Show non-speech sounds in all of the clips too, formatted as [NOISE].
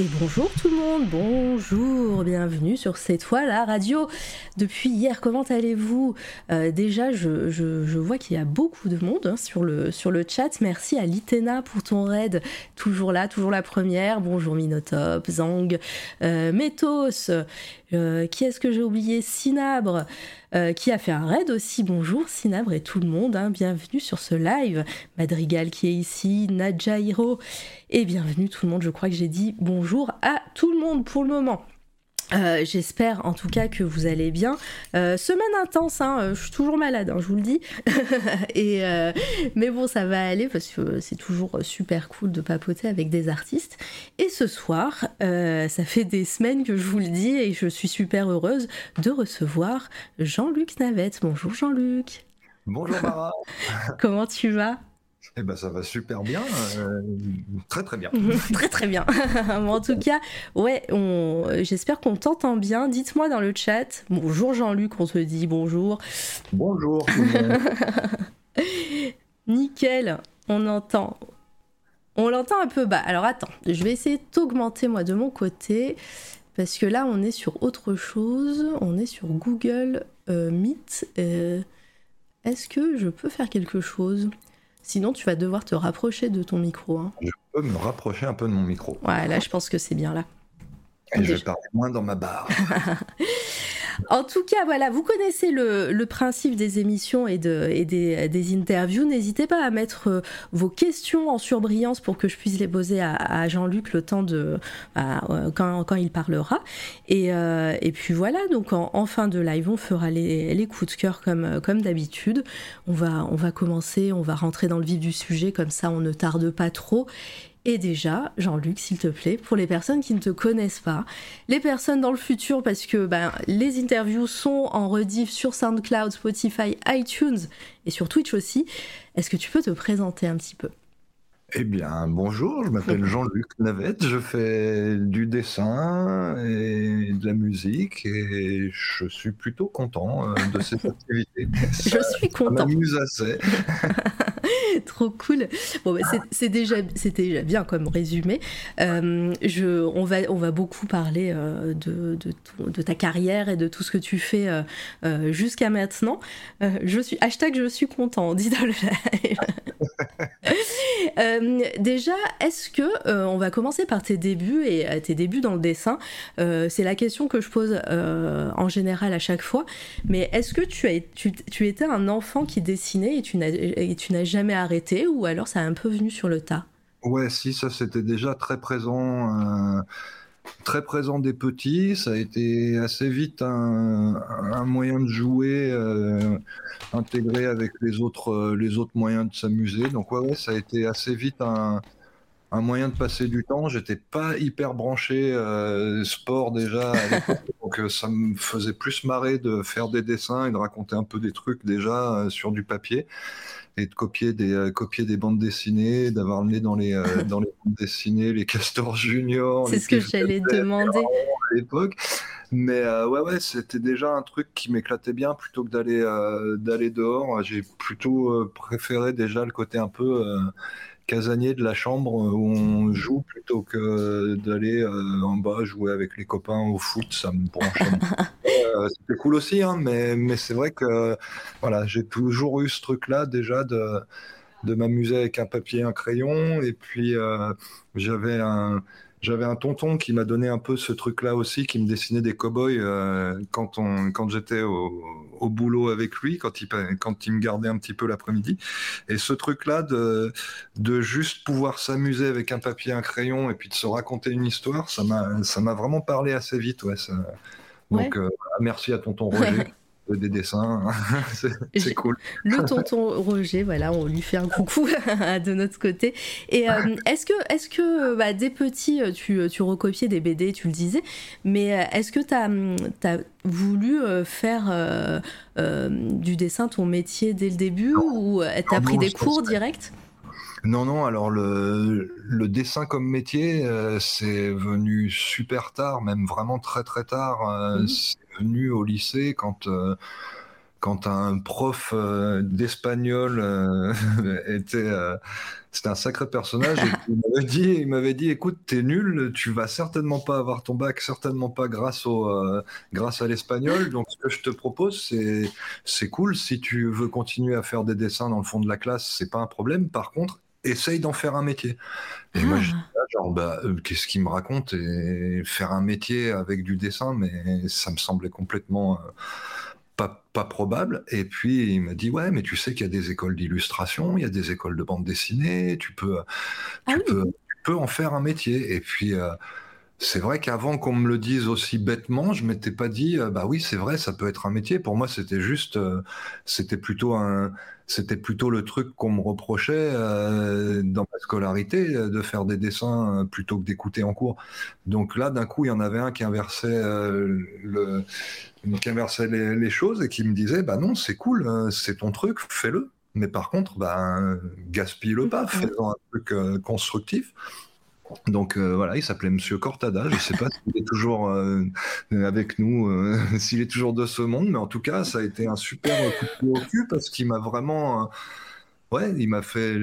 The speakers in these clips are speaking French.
Et bonjour tout le monde, bonjour, bienvenue sur cette fois la radio. Depuis hier, comment allez-vous? Euh, Déjà, je, vois qu'il y a beaucoup de monde hein, sur, le, sur chat. Merci à Litena pour ton raid, toujours là, toujours la première. Bonjour Minotop, Zang, euh, Métos, euh, qui est-ce que j'ai oublié? Sinabre, euh, qui a fait un raid aussi. Bonjour Sinabre et tout le monde, hein, bienvenue sur ce live. Madrigal qui est ici, Nadjairo et bienvenue tout le monde. Je crois que j'ai dit bonjour à tout le monde pour le moment. Euh, J'espère en tout cas que vous allez bien. Euh, semaine intense, hein, euh, je suis toujours malade, hein, je vous le dis. [LAUGHS] Et, mais bon, ça va aller parce que c'est toujours super cool de papoter avec des artistes. Et ce soir, ça fait des semaines que je vous le dis et je suis super heureuse de recevoir Jean-Luc Navette. Bonjour Jean-Luc, Bonjour Mara. [LAUGHS] comment tu vas? Eh ben ça va super bien, euh, très très bien. [LAUGHS] très très bien. [LAUGHS] Bon, en tout cas, ouais, on... j'espère qu'on t'entend bien. Dites-moi dans le chat. Bonjour Jean-Luc, on te dit bonjour. Bonjour. tout le monde. Nickel, on entend. On l'entend un peu bas. Alors attends, je vais essayer d'augmenter moi de mon côté. Parce que là, on est sur autre chose. On est sur Google euh, Meet. Euh, Est-ce que je peux faire quelque chose? Sinon, tu vas devoir te rapprocher de ton micro. hein. Je peux me rapprocher un peu de mon micro. Ouais, là, je pense que c'est bien là. Et je parler moins dans ma barre. [LAUGHS] En tout cas, voilà, vous connaissez le, principe des émissions et, de, et des, interviews. N'hésitez pas à mettre euh, vos questions en surbrillance pour que je puisse les poser à, Jean-Luc le temps de euh, quand, il parlera. Et, euh, puis voilà, donc en, fin de live, on fera les, coups de cœur comme, comme d'habitude. On va, on va commencer, on va rentrer dans le vif du sujet, comme ça on ne tarde pas trop. Et déjà, Jean-Luc, s'il te plaît, pour les personnes qui ne te connaissent pas, les personnes dans le futur, parce que ben, les interviews sont en rediff sur SoundCloud, Spotify, iTunes et sur Twitch aussi, est-ce que tu peux te présenter un petit peu? Eh bien, bonjour, je m'appelle [LAUGHS] Jean-Luc Navette, je fais du dessin et de la musique et je suis plutôt content euh, de cette [LAUGHS] activité. Je Ça, suis ça content, m'amuse assez. [LAUGHS] [LAUGHS] trop cool. Bon, ben, c'est- déjà, c'était déjà bien comme résumé. Euh, on, va, on va beaucoup parler euh, de, ta carrière et de tout ce que tu fais euh, jusqu'à maintenant. Je suis, hashtag je suis content, on [LAUGHS] dit dans le live. Déjà, est-ce que on va commencer par tes débuts et tes débuts dans le dessin? C'est la question que je pose en général à chaque fois. Mais est-ce que tu, as, tu, tu étais un enfant qui dessinait et tu n'as n'as jamais arrêté ou alors ça a un peu venu sur le tas? Ouais, si, ça c'était déjà très présent, euh, très présent des petits. Ça a été assez vite un, un moyen de jouer euh, intégré avec les autres, euh, les autres moyens de s'amuser. Donc ouais, ouais, ça a été assez vite un, un moyen de passer du temps. J'étais pas hyper branché euh, sport déjà, [LAUGHS] donc ça me faisait plus marrer de faire des dessins et de raconter un peu des trucs déjà euh, sur du papier et de copier des, euh, copier des bandes dessinées, d'avoir le nez dans les, euh, [LAUGHS] dans les bandes dessinées, les Castors Junior. C'est ce que j'allais demander. à l'époque. Mais euh, ouais, ouais, c'était déjà un truc qui m'éclatait bien plutôt que d'aller d'aller dehors. J'ai plutôt préféré déjà le côté un peu casanier de la chambre euh, où on joue plutôt que d'aller euh, en bas jouer avec les copains au foot. Ça me branchait. [LAUGHS] Euh, C'était cool aussi, hein, mais, mais c'est vrai que voilà, j'ai toujours eu ce truc-là déjà de, de m'amuser avec un papier et un crayon. Et puis euh, j'avais un, j'avais un tonton qui m'a donné un peu ce truc-là aussi, qui me dessinait des cow-boys euh, quand, on, quand j'étais au, au boulot avec lui, quand il, quand il me gardait un petit peu l'après-midi. Et ce truc-là de, de juste pouvoir s'amuser avec un papier, un crayon et puis de se raconter une histoire, ça m'a, ça m'a vraiment parlé assez vite. Ouais, ça... Donc, euh, merci à tonton Roger. [LAUGHS] Des dessins, [LAUGHS] c'est J'ai- c'est cool. [LAUGHS] Le tonton Roger, voilà, on lui fait un coucou [LAUGHS] de notre côté. Et euh, est-ce que, est-ce que bah, dès petit, tu, tu recopiais des BD, tu le disais, mais euh, est-ce que tu as, voulu euh, faire euh, euh, du dessin ton métier dès le début ou tu as Non, pris non, des cours pense pas. direct? Non, non, alors le, le dessin comme métier, euh, c'est venu super tard, même vraiment très très tard. Euh, Mhm. Au lycée quand, euh, quand un prof euh, d'espagnol euh, [LAUGHS] était, euh, c'était un sacré personnage. Et il m'avait dit, il m'avait dit, écoute, t'es nul, tu vas certainement pas avoir ton bac, certainement pas grâce au, grâce à l'espagnol. Donc ce que je te propose, c'est, c'est cool. Si tu veux continuer à faire des dessins dans le fond de la classe, c'est pas un problème. Par contre, essaye d'en faire un métier. Et moi, je Ah. genre, bah, qu'est-ce qu'il me raconte et faire un métier avec du dessin, mais ça me semblait complètement pas, pas probable. Et puis il m'a dit ouais, mais tu sais qu'il y a des écoles d'illustration, il y a des écoles de bande dessinée, tu peux, tu Ah oui. peux, tu peux en faire un métier. Et puis euh, c'est vrai qu'avant qu'on me le dise aussi bêtement, je m'étais pas dit euh, bah oui c'est vrai ça peut être un métier. Pour moi c'était juste euh, c'était plutôt un c'était plutôt le truc qu'on me reprochait euh, dans ma scolarité de faire des dessins plutôt que d'écouter en cours. Donc là d'un coup il y en avait un qui inversait le qui inversait les, les choses et qui me disait bah non c'est cool c'est ton truc fais-le. Mais par contre, bah, gaspille-le pas, fais-en un truc constructif. Donc euh, voilà, il s'appelait Monsieur Cortada. Je ne sais pas [LAUGHS] s'il est toujours euh, avec nous, euh, [LAUGHS] s'il est toujours de ce monde, mais en tout cas, ça a été un super coup de au cul parce qu'il m'a vraiment, ouais, il m'a fait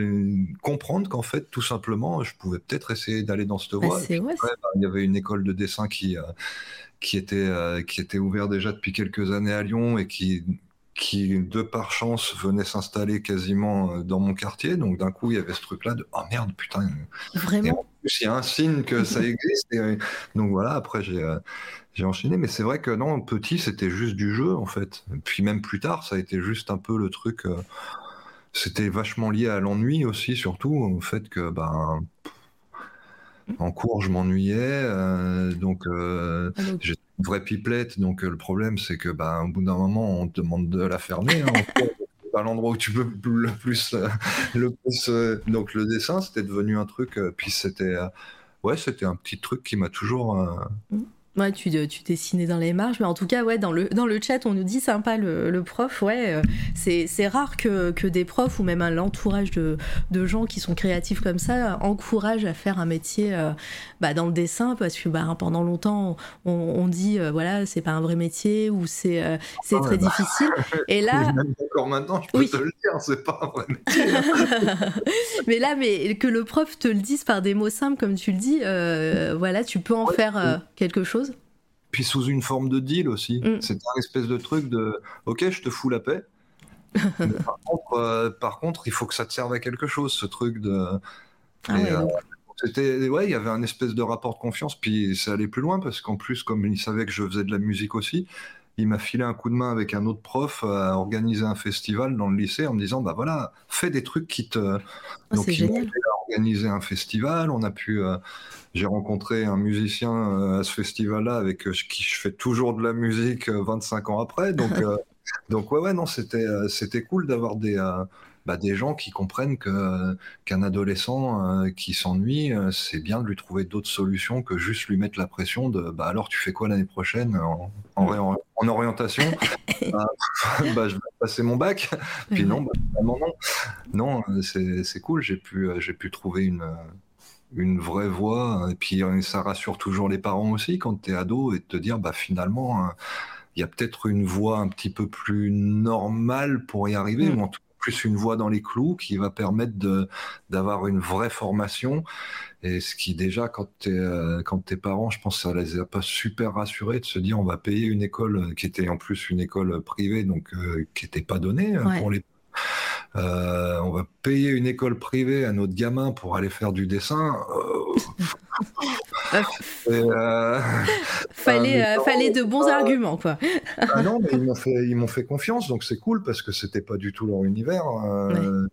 comprendre qu'en fait, tout simplement, je pouvais peut-être essayer d'aller dans cette Bah, voie. ouais, après, bah, il y avait une école de dessin qui qui était qui était ouverte déjà depuis quelques années à Lyon et qui qui de par chance venait s'installer quasiment euh, dans mon quartier. Donc d'un coup, il y avait ce truc-là de oh merde, putain. Et en Vraiment. plus, il y a un signe que ça [LAUGHS] existe. Et, euh, donc voilà, après, j'ai euh, j'ai enchaîné. Mais c'est vrai que non, petit, c'était juste du jeu, en fait. Et puis même plus tard, ça a été juste un peu le truc. euh, c'était vachement lié à l'ennui aussi, surtout au fait que, ben, en cours, je m'ennuyais. euh, donc, euh, Ah, une vraie pipelette, donc euh, le problème c'est que bah, au bout d'un moment on te demande de la fermer. Hein, [LAUGHS] c'est pas l'endroit où tu peux le plus, euh, le plus. euh, donc le dessin c'était devenu un truc, euh, puis c'était, euh, ouais c'était un petit truc qui m'a toujours. euh, Ouais, tu, tu dessinais dans les marges, mais en tout cas, ouais, dans le, dans le chat, on nous dit sympa le, le prof. Ouais, euh, c'est rare que, que des profs ou même un- l'entourage de, de gens qui sont créatifs comme ça encouragent à faire un métier euh, bah, dans le dessin parce que bah, pendant longtemps, on, on dit euh, voilà, c'est pas un vrai métier ou c'est euh, c'est Ah très bah. difficile. [LAUGHS] Et là, encore maintenant, je peux Oui. te le dire, c'est pas un vrai métier. [LAUGHS] mais là, mais que le prof te le dise par des mots simples, comme tu le dis, voilà, tu peux en Ouais, faire quelque chose. Puis sous une forme de deal aussi. Mm. C'était un espèce de truc de ok, je te fous la paix. [LAUGHS] Mais par, contre, euh, par contre, il faut que ça te serve à quelque chose, ce truc de. Ah ouais, euh, C'était, ouais, il y avait un espèce de rapport de confiance, puis ça allait plus loin parce qu'en plus, comme il savait que je faisais de la musique aussi, il m'a filé un coup de main avec un autre prof à organiser un festival dans le lycée en me disant, bah voilà, fais des trucs qui te. oh, Donc il m'a organiser un festival. On a pu, euh, j'ai rencontré un musicien euh, à ce festival-là avec euh, qui je fais toujours de la musique euh, 25 ans après. Donc, [LAUGHS] euh, donc ouais, ouais, non, c'était, euh, c'était cool d'avoir des, euh, bah, des gens qui comprennent que qu'un adolescent euh, qui s'ennuie, euh, c'est bien de lui trouver d'autres solutions que juste lui mettre la pression de, bah alors tu fais quoi l'année prochaine en, en, orientation? [LAUGHS] Bah, [LAUGHS] bah, je vais passer mon bac. Puis non, bah, finalement non. Non, euh, c'est c'est cool. J'ai pu, euh, j'ai pu trouver une, euh, une vraie voie. Et puis euh, ça rassure toujours les parents aussi quand tu es ado et de te dire, bah finalement, euh, il y a peut-être une voie un petit peu plus normale pour y arriver, Mm. ou en tout plus une voie dans les clous qui va permettre d'avoir une vraie formation. Et ce qui déjà, quand, t'es, euh, quand tes parents, je pense, ça les a pas super rassurés de se dire on va payer une école qui était en plus une école privée, donc euh, qui n'était pas donnée euh, Ouais. pour les. Euh, on va payer une école privée à notre gamin pour aller faire du dessin. Euh, euh, [LAUGHS] fallait, euh, parents, fallait de bons euh, arguments, quoi. ah non, [LAUGHS] mais ils m'ont fait, ils m'ont fait confiance, donc c'est cool parce que c'était pas du tout leur univers. euh,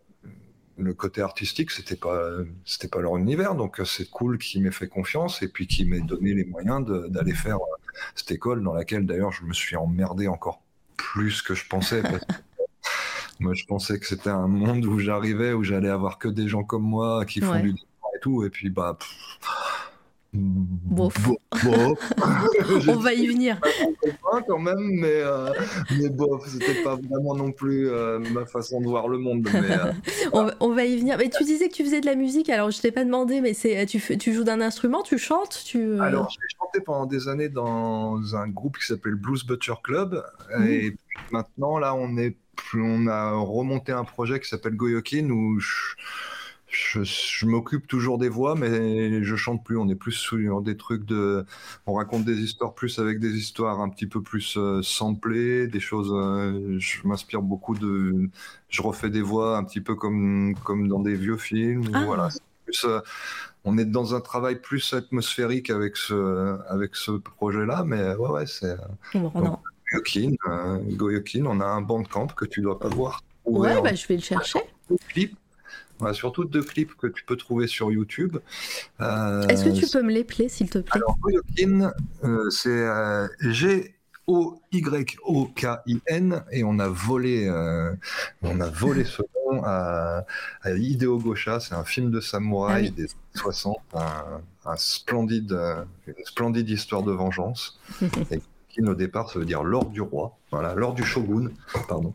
Le côté artistique, c'était pas, c'était pas leur univers, donc euh, c'est cool qu'ils m'aient fait confiance et puis qu'ils m'aient donné les moyens d'aller faire euh, cette école dans laquelle d'ailleurs je me suis emmerdé encore plus que je pensais. parce que, [LAUGHS] moi, je pensais que c'était un monde où j'arrivais, où j'allais avoir que des gens comme moi qui font Ouais. du et tout, et puis bah. pff, Bof. bo- bof. [LAUGHS] On va y venir. quand même, mais, euh, mais bof, c'était pas vraiment non plus euh, ma façon de voir le monde. Mais, euh, [LAUGHS] On, va- on va y venir. Mais tu disais que tu faisais de la musique, alors je t'ai pas demandé, mais c'est tu, joues d'un instrument, tu chantes, tu. euh, alors, j'ai chanté pendant des années dans un groupe qui s'appelle Blues Butcher Club. Mhm. Et puis maintenant, là, on est, on a remonté un projet qui s'appelle Goyokin où je, m'occupe toujours des voix, mais je chante plus. On est plus sur des trucs de. On raconte des histoires plus avec des histoires un petit peu plus euh, samplées, des choses. Euh, je m'inspire beaucoup de. Je refais des voix un petit peu comme, comme dans des vieux films. Ah. Voilà. Euh, on est dans un travail plus atmosphérique avec ce, avec ce projet-là, mais ouais, ouais, c'est. Goyokin, on a un bandcamp que tu dois pas voir. Ouais, bah, je vais le chercher. A surtout deux clips que tu peux trouver sur YouTube. Euh, Est-ce que tu peux me les plaire, s'il te plaît? Alors, euh, c'est euh, G. O Y O K I N et on a volé on a volé ce nom à, à Hideo Gosha c'est un film de samouraï ah des 60 un, splendide une splendide histoire de vengeance [LAUGHS] au départ, ça veut dire l'or du roi, voilà, l'or du shogun, pardon.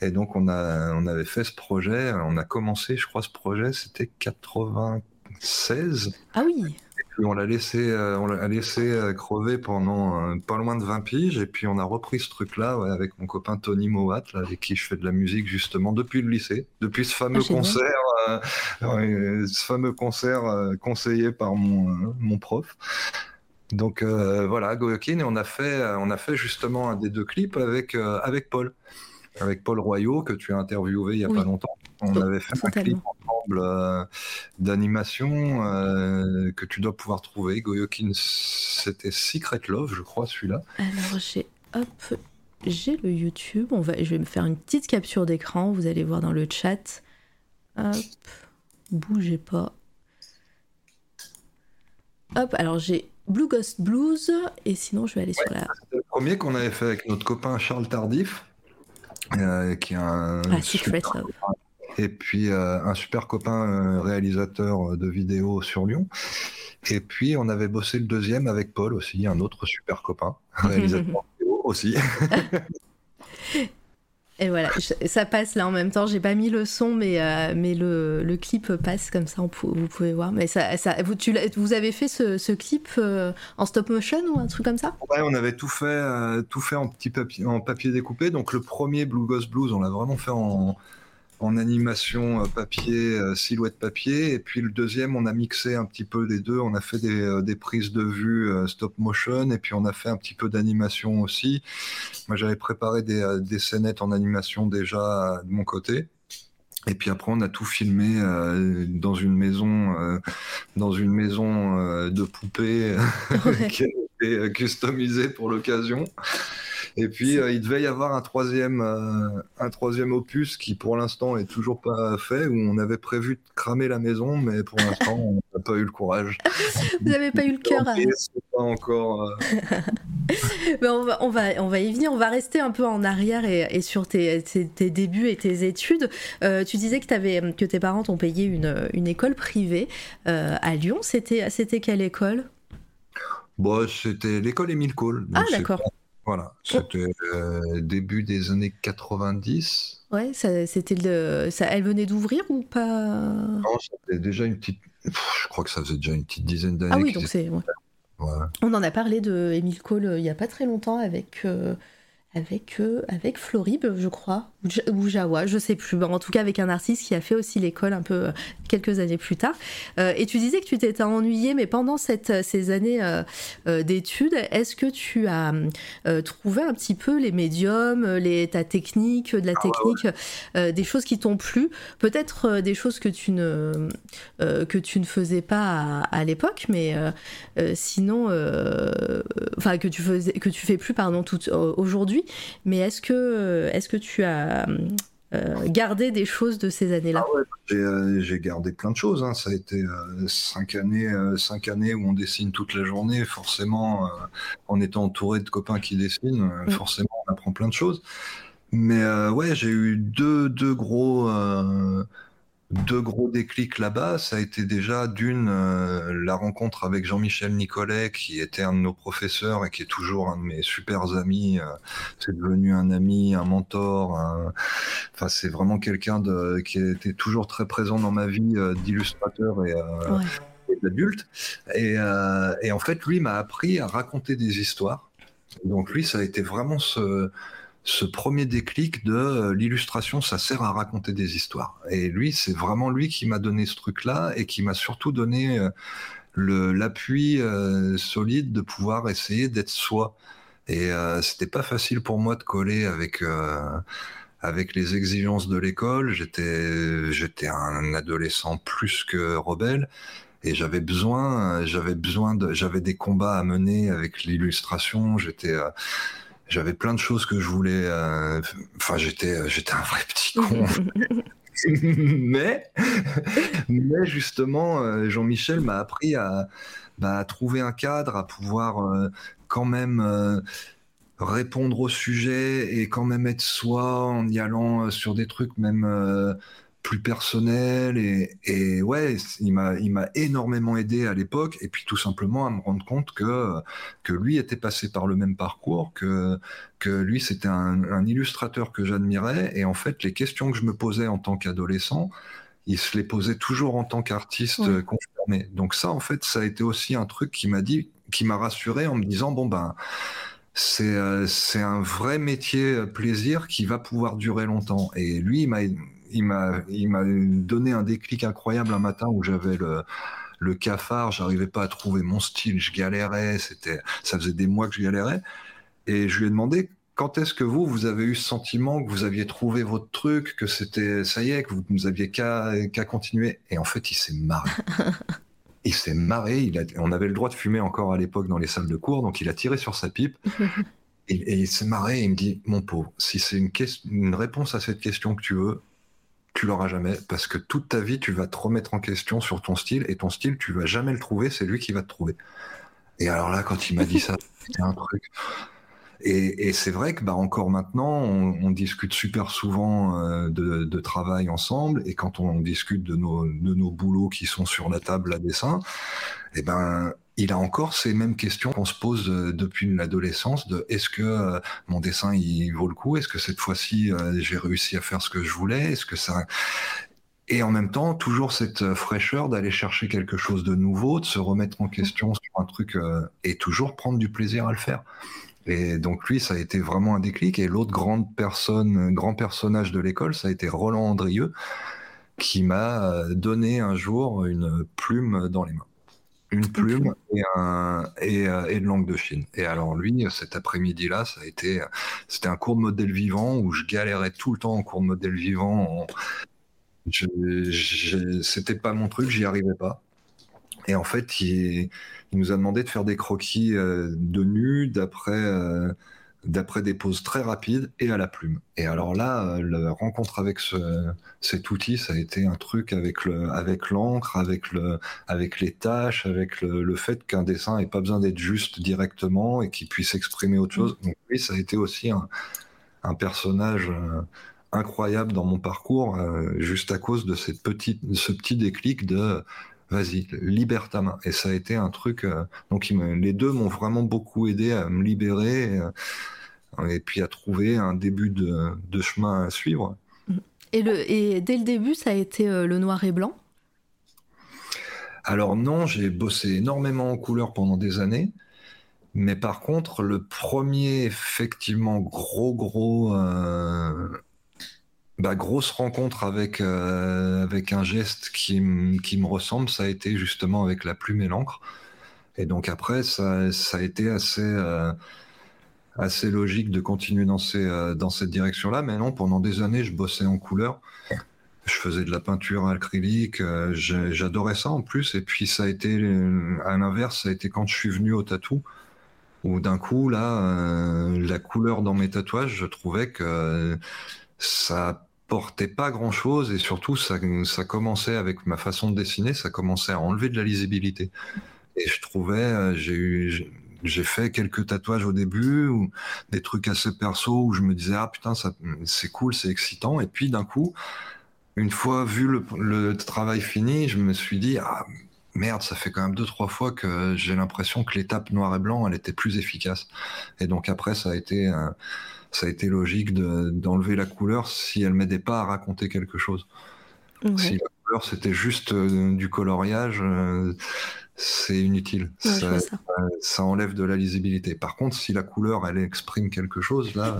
Et donc on a, on avait fait ce projet, on a commencé, je crois, ce projet, c'était 96. Ah oui. Et puis on l'a laissé, euh, on l'a laissé euh, crever pendant euh, pas loin de 20 piges, et puis on a repris ce truc-là avec mon copain Tony Mowat, avec qui je fais de la musique justement depuis le lycée, depuis ce fameux ah, concert, [LAUGHS] ce fameux concert conseillé par mon, mon prof. Donc euh, voilà, Goyokin, et on a fait, euh, on a fait justement un des deux clips avec, euh, avec Paul, avec Paul Royaux que tu as interviewé il n'y a pas longtemps. On avait fait un clip ensemble d'animation que tu dois pouvoir trouver. Goyokin, c'était Secret Love, je crois, celui-là. Alors j'ai, hop, j'ai le YouTube. On va, je vais me faire une petite capture d'écran. Vous allez voir dans le chat. Hop, bougez pas. Hop, alors j'ai Blue Ghost Blues, et sinon je vais aller sur la. C'est le premier qu'on avait fait avec notre copain Charles Tardif, euh, qui est un. Ah, Secret Love. Et puis euh, un super copain euh, réalisateur de vidéos sur Lyon. Et puis on avait bossé le deuxième avec Paul aussi, un autre super copain, [LAUGHS] réalisateur de vidéos aussi. [LAUGHS] Et voilà, ça passe là en même temps. J'ai pas mis le son, mais, euh, le, clip passe comme ça, vous pouvez voir. Mais ça, vous, avez fait ce, ce clip euh, en stop motion ou un truc comme ça? Ouais, on avait tout fait, euh, tout fait en petit papier, en papier découpé. Donc le premier Blue Ghost Blues, on l'a vraiment fait en, en animation euh, papier, euh, silhouette papier. Et puis le deuxième, on a mixé un petit peu les deux. On a fait des, euh, des prises de vue stop motion et puis on a fait un petit peu d'animation aussi. Moi, j'avais préparé des, des scénettes en animation déjà de mon côté. Et puis après, on a tout filmé dans une maison, dans une maison de poupées [LAUGHS] qui a été customisée pour l'occasion. Et puis, euh, il devait y avoir un troisième, euh, un troisième opus qui, pour l'instant, est toujours pas fait, où on avait prévu de cramer la maison, mais pour l'instant, on n'a pas eu le courage. [LAUGHS] Vous n'avez pas eu le cœur à... pas encore. Euh. mais [LAUGHS] on, va, on, va, on va y venir. On va rester un peu en arrière et, sur tes, tes, débuts et tes études. tu disais que, avais, que tes parents t'ont payé une, une école privée à Lyon. C'était quelle école? Bon, c'était l'école Émile Cole. Ah, d'accord. Voilà, c'était euh, début des années 90. Ouais, c'était le, ça, elle venait d'ouvrir ou pas? Non, c'était déjà une petite. je crois que ça faisait déjà une petite dizaine d'années. Ah oui, donc c'est. On en a parlé de Émile Cole euh, il n'y a pas très longtemps avec. Euh, avec, euh, avec Florib, je crois, ou Jawa, je sais plus. en tout cas, avec un artiste qui a fait aussi l'école un peu euh, quelques années plus tard. Euh, et tu disais que tu t'étais ennuyé, mais pendant cette, ces années d'études, est-ce que tu as trouvé un petit peu les médiums, les, ta technique, de la ah technique, des choses qui t'ont plu? Peut-être des choses que tu, ne, que tu ne faisais pas à, l'époque, mais sinon, enfin, que, tu faisais, que tu fais plus, pardon, tout, aujourd'hui mais est-ce que, est que tu as euh, gardé des choses de ces années-là? Ah euh, J'ai gardé plein de choses. Hein. Ça a été euh, cinq, années, cinq années où on dessine toute la journée. Forcément, en étant entouré de copains qui dessinent, mm. forcément, on apprend plein de choses. Mais ouais, j'ai eu deux, deux gros deux gros déclics là-bas, ça a été déjà d'une euh, la rencontre avec Jean-Michel Nicolet, qui était un de nos professeurs et qui est toujours un de mes super amis. Euh, c'est devenu un ami, un mentor. Enfin, c'est vraiment quelqu'un de qui était toujours très présent dans ma vie euh, d'illustrateur et, d'adulte. Et, et, en fait, lui m'a appris à raconter des histoires. Donc lui, ça a été vraiment ce ce premier déclic de euh, l'illustration, ça sert à raconter des histoires. Et lui, c'est vraiment lui qui m'a donné ce truc-là et qui m'a surtout donné euh, l'appui euh, solide de pouvoir essayer d'être soi. Et c'était pas facile pour moi de coller avec avec les exigences de l'école. J'étais j'étais un adolescent plus que rebelle et j'avais besoin j'avais besoin j'avais des combats à mener avec l'illustration. J'étais j'avais plein de choses que je voulais. Euh, enfin, j'étais, euh, j'étais un vrai petit con. [LAUGHS] mais, mais justement, euh, Jean-Michel m'a appris à, bah, à, trouver un cadre, à pouvoir quand même répondre au sujet et quand même être soi en y allant sur des trucs même plus personnel et, et ouais, il m'a il m'a énormément aidé à l'époque et puis tout simplement à me rendre compte que que lui était passé par le même parcours, que que lui c'était un, un, illustrateur que j'admirais et en fait les questions que je me posais en tant qu'adolescent, il se les posait toujours en tant qu'artiste confirmé. Donc ça en fait ça a été aussi un truc qui m'a dit qui m'a rassuré en me disant bon ben c'est euh, c'est un vrai métier euh, plaisir qui va pouvoir durer longtemps et lui il m'a il m'a, il m'a donné un déclic incroyable un matin où j'avais le, le cafard, j'arrivais pas à trouver mon style, je galérais, c'était, ça faisait des mois que je galérais. Et je lui ai demandé quand est-ce que vous, vous avez eu ce sentiment que vous aviez trouvé votre truc, que c'était, ça y est, que vous nous aviez qu'à, qu'à continuer? Et en fait, il s'est marré. [LAUGHS] il s'est marré. Il a, on avait le droit de fumer encore à l'époque dans les salles de cours, donc il a tiré sur sa pipe. [LAUGHS] et, il s'est marré et il me dit, mon pauvre, si c'est une, une réponse à cette question que tu veux, tu l'auras jamais parce que toute ta vie tu vas te remettre en question sur ton style et ton style tu vas jamais le trouver, c'est lui qui va te trouver. Et alors là, quand il m'a dit ça, [LAUGHS] c'était un truc. Et, c'est vrai que bah, encore maintenant, on, discute super souvent euh, de, travail ensemble, et quand on discute de nos, de nos boulots qui sont sur la table à dessin, et eh ben il a encore ces mêmes questions qu'on se pose euh, depuis l'adolescence de est-ce que euh, mon dessin il vaut le coup? Est-ce que cette fois-ci euh, j'ai réussi à faire ce que je voulais? Est-ce que ça et en même temps, toujours cette fraîcheur d'aller chercher quelque chose de nouveau, de se remettre en question sur un truc et toujours prendre du plaisir à le faire. Et donc lui, ça a été vraiment un déclic. Et l'autre grande personne, grand personnage de l'école, ça a été Roland Andrieux, qui m'a donné un jour une plume dans les mains une plume et, un, et, euh, et, de langue de Chine. Et alors lui, cet après-midi-là, ça a été, c'était un cours de modèle vivant où je galérais tout le temps en cours de modèle vivant. Je, c'était pas mon truc, j'y arrivais pas. Et en fait, il, il, nous a demandé de faire des croquis euh, de nu d'après euh, d'après des poses très rapides et à la plume. Et alors là, euh, la rencontre avec ce, cet outil, ça a été un truc avec le, avec l'encre, avec le, avec les tâches, avec le, le fait qu'un dessin n'ait pas besoin d'être juste directement et qu'il puisse exprimer autre chose. Donc oui, ça a été aussi un, un personnage euh, incroyable dans mon parcours, euh, juste à cause de cette petite, ce petit déclic de vas-y, libère ta main. Et ça a été un truc. Euh, donc, les deux m'ont vraiment beaucoup aidé à me libérer euh, et, puis à trouver un début de, chemin à suivre. Et, le, et dès le début, ça a été euh, le noir et blanc? Alors, non, j'ai bossé énormément en couleur pendant des années. Mais par contre, le premier, effectivement, gros, gros bah, grosse rencontre avec, euh, avec un geste qui, qui, me ressemble, ça a été justement avec la plume et l'encre. Et donc après, ça, a été assez, euh, assez logique de continuer dans, ces, euh, dans cette direction-là. Mais non, pendant des années, je bossais en couleur. Je faisais de la peinture acrylique, j'adorais ça en plus. Et puis ça a été, à l'inverse, ça a été quand je suis venu au tatou, où d'un coup, là, la couleur dans mes tatouages, je trouvais que ça portait pas grand chose et surtout ça, ça commençait avec ma façon de dessiner, ça commençait à enlever de la lisibilité. Et je trouvais, euh, j'ai eu, j'ai fait quelques tatouages au début ou des trucs assez perso où je me disais ah putain ça c'est cool, c'est excitant et puis d'un coup, une fois vu le, travail fini, je me suis dit ah merde, ça fait quand même deux trois fois que j'ai l'impression que l'étape noir et blanc elle était plus efficace. Et donc après ça a été un ça a été logique d'enlever la couleur si elle m'aidait pas à raconter quelque chose. Si la couleur c'était juste euh, du coloriage, euh, c'est inutile. ça, enlève de la lisibilité. Par contre, si la couleur elle exprime quelque chose, là,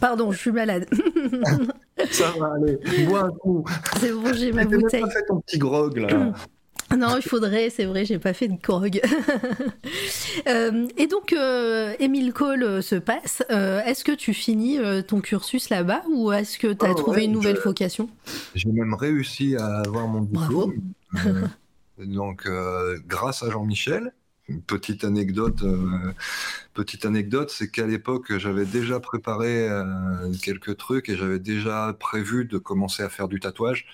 Pardon, je suis malade. [LAUGHS] Ça va aller. Bois un coup. C'est bon, j'ai ma bouteille. pas fait ton petit grog là. [CLEARS THROAT] Non, il faudrait, c'est vrai, j'ai pas fait de grog. [LAUGHS] Euh, et donc, euh, Émile Cole euh, se passe. Euh, est-ce que tu finis ton cursus là-bas ou est-ce que tu as Oh, trouvé ouais, une nouvelle vocation? J'ai même réussi à avoir mon Bravo. diplôme. [LAUGHS] Donc, grâce à Jean-Michel. Une petite anecdote, euh, petite anecdote, c'est qu'à l'époque, j'avais déjà préparé euh, quelques trucs et j'avais déjà prévu de commencer à faire du tatouage.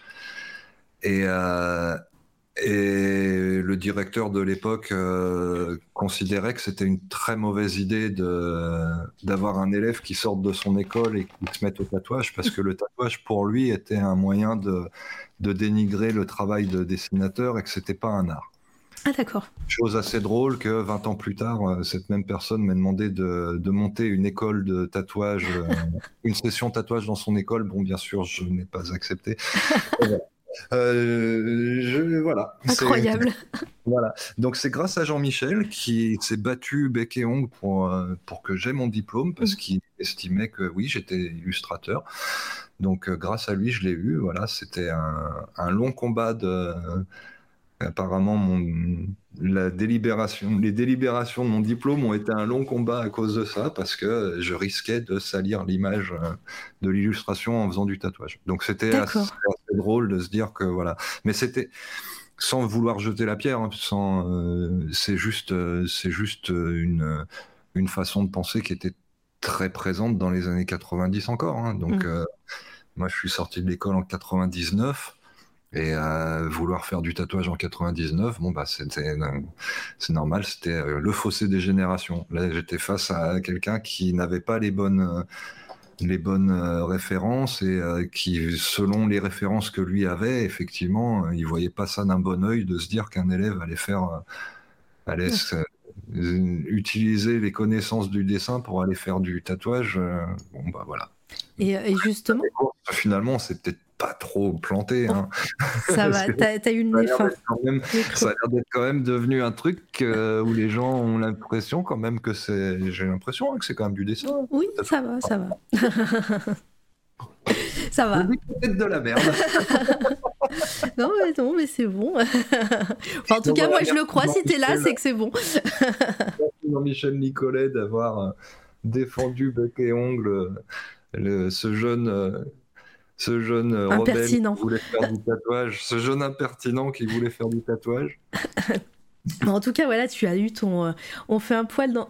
Et, euh, et le directeur de l'époque euh, considérait que c'était une très mauvaise idée d'avoir un élève qui sorte de son école et qui se mette au tatouage parce que le tatouage pour lui était un moyen de, de dénigrer le travail de dessinateur et que c'était pas un art. Ah, d'accord. Chose assez drôle que 20 ans plus tard, euh, cette même personne m'a demandé de, de monter une école de tatouage, euh, une session tatouage dans son école. Bon, bien sûr, je n'ai pas accepté. [LAUGHS] Euh, je, voilà. Incroyable. [LAUGHS] Voilà. Donc c'est grâce à Jean-Michel qui s'est battu bec et ongle pour, euh, pour que j'aie mon diplôme parce Mhm. qu'il estimait que oui, j'étais illustrateur. Donc euh, grâce à lui, je l'ai eu. Voilà, c'était un, un long combat de. Apparemment, mon, la délibération, les délibérations de mon diplôme ont été un long combat à cause de ça, parce que je risquais de salir l'image euh, de l'illustration en faisant du tatouage. Donc c'était assez, drôle de se dire que voilà. Mais c'était sans vouloir jeter la pierre, hein, sans, euh, c'est juste, euh, c'est juste une, une façon de penser qui était très présente dans les années 90 encore. hein. Donc Mm. euh, moi, je suis sorti de l'école en 99. Et euh, vouloir faire du tatouage en 99, bon bah c'était euh, c'est normal, c'était euh, le fossé des générations. Là, j'étais face à quelqu'un qui n'avait pas les bonnes les bonnes références et qui, selon les références que lui avait, effectivement, il voyait pas ça d'un bon œil de se dire qu'un élève allait faire allait se- utiliser les connaissances du dessin pour aller faire du tatouage. bon bah voilà. Et, et justement, Finalement, c'est peut-être pas trop planté. Hein. ça [LAUGHS] va, t'as t'as eu le nez l'air fin. même ça a l'air d'être quand même devenu un truc euh, [LAUGHS] où les gens ont l'impression quand même que c'est. J'ai l'impression hein, que c'est quand même du dessin. Oui, ça va, [LAUGHS] ça va. ça va. Peut-être de la merde. Non, mais, non, mais c'est bon. Enfin, en tout cas, moi, je le merci crois. Si t'es là, c'est que c'est bon. Jean-Michel Nicolet d'avoir euh, défendu bec et ongle euh, le- ce jeune. Ce jeune euh, rebelle qui Impertinent. voulait faire du tatouage, ce jeune impertinent qui voulait faire du tatouage. [LAUGHS] En tout cas, voilà, tu as eu ton. euh, on fait un poil dans.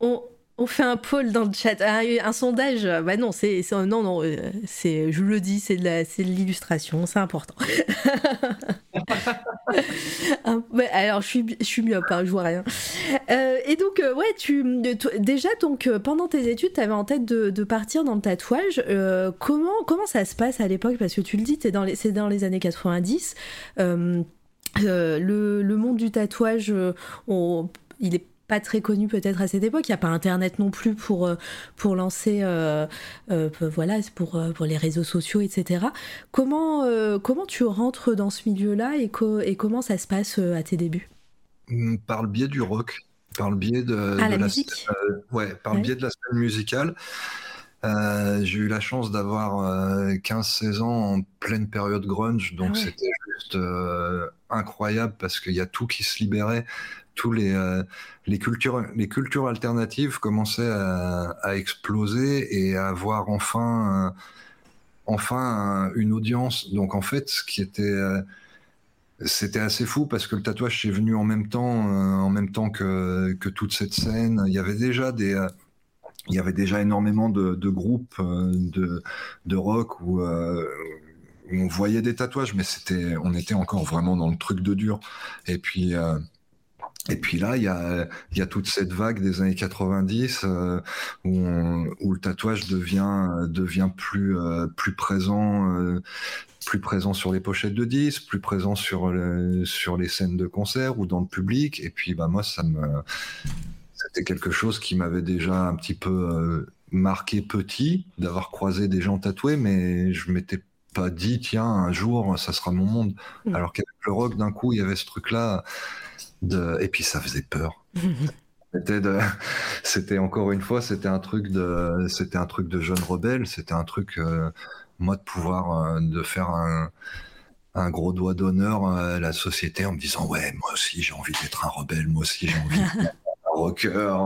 On, on fait un poll dans le chat. Un, un sondage. euh, Bah non, c'est. c'est- Non, non, euh, c'est, je le dis, c'est de, la, c'est de l'illustration, c'est important. [LAUGHS] Alors, je suis, je suis myope, hein, je vois rien. Euh, et donc, ouais, tu. Déjà, donc, pendant tes études, tu avais en tête de, de partir dans le tatouage. Euh, comment, comment ça se passe à l'époque? Parce que tu le dis, t'es dans les, c'est dans les années 90. Euh, euh, le, le monde du tatouage, on- il est pas très connu peut-être à cette époque. Il n'y a pas Internet non plus pour, euh, pour lancer, euh, euh, voilà, pour, pour les réseaux sociaux, etc. Comment, euh, comment tu rentres dans ce milieu-là et, co- et comment ça se passe à tes débuts? Mm, Par le biais du rock, par le biais de, Ah, de la musique? ouais, par Ouais. le biais de la scène musicale. Euh, j'ai eu la chance d'avoir euh, 15-16 ans en pleine période grunge, donc Ah ouais. c'était juste euh, incroyable parce qu'il y a tout qui se libérait, tous les, euh, les, cultures, les cultures alternatives commençaient à, à exploser et à avoir enfin, euh, enfin un- une audience. Donc en fait, ce qui était euh, c'était assez fou parce que le tatouage est venu en même temps, euh, en même temps que, que toute cette scène. Il y avait déjà des, euh, il y avait déjà énormément de, groupes euh, de, de rock où, euh, où on voyait des tatouages, mais c'était, on était encore vraiment dans le truc de dur. Et puis, euh, et puis là, il y a, y a toute cette vague des années 90 euh, où, où le tatouage devient, devient plus, plus présent. plus présent sur les pochettes de disques, plus présent sur, sur les scènes de concert ou dans le public. Et puis, bah, moi, ça me, c'était quelque chose qui m'avait déjà un petit peu euh, marqué petit, d'avoir croisé des gens tatoués, mais je m'étais pas dit, tiens, un jour, ça sera mon monde. Mm. Alors qu'avec le rock, d'un coup, il y avait ce truc-là. De... Et puis, ça faisait peur. [LAUGHS] C'était de, [LAUGHS] c'était encore une fois, c'était un truc de, c'était un truc de jeune rebelle. C'était un truc, euh, moi, de pouvoir, euh, de faire un, un gros doigt d'honneur à la société en me disant ouais, moi aussi j'ai envie d'être un rebelle, moi aussi j'ai envie [LAUGHS] rocker.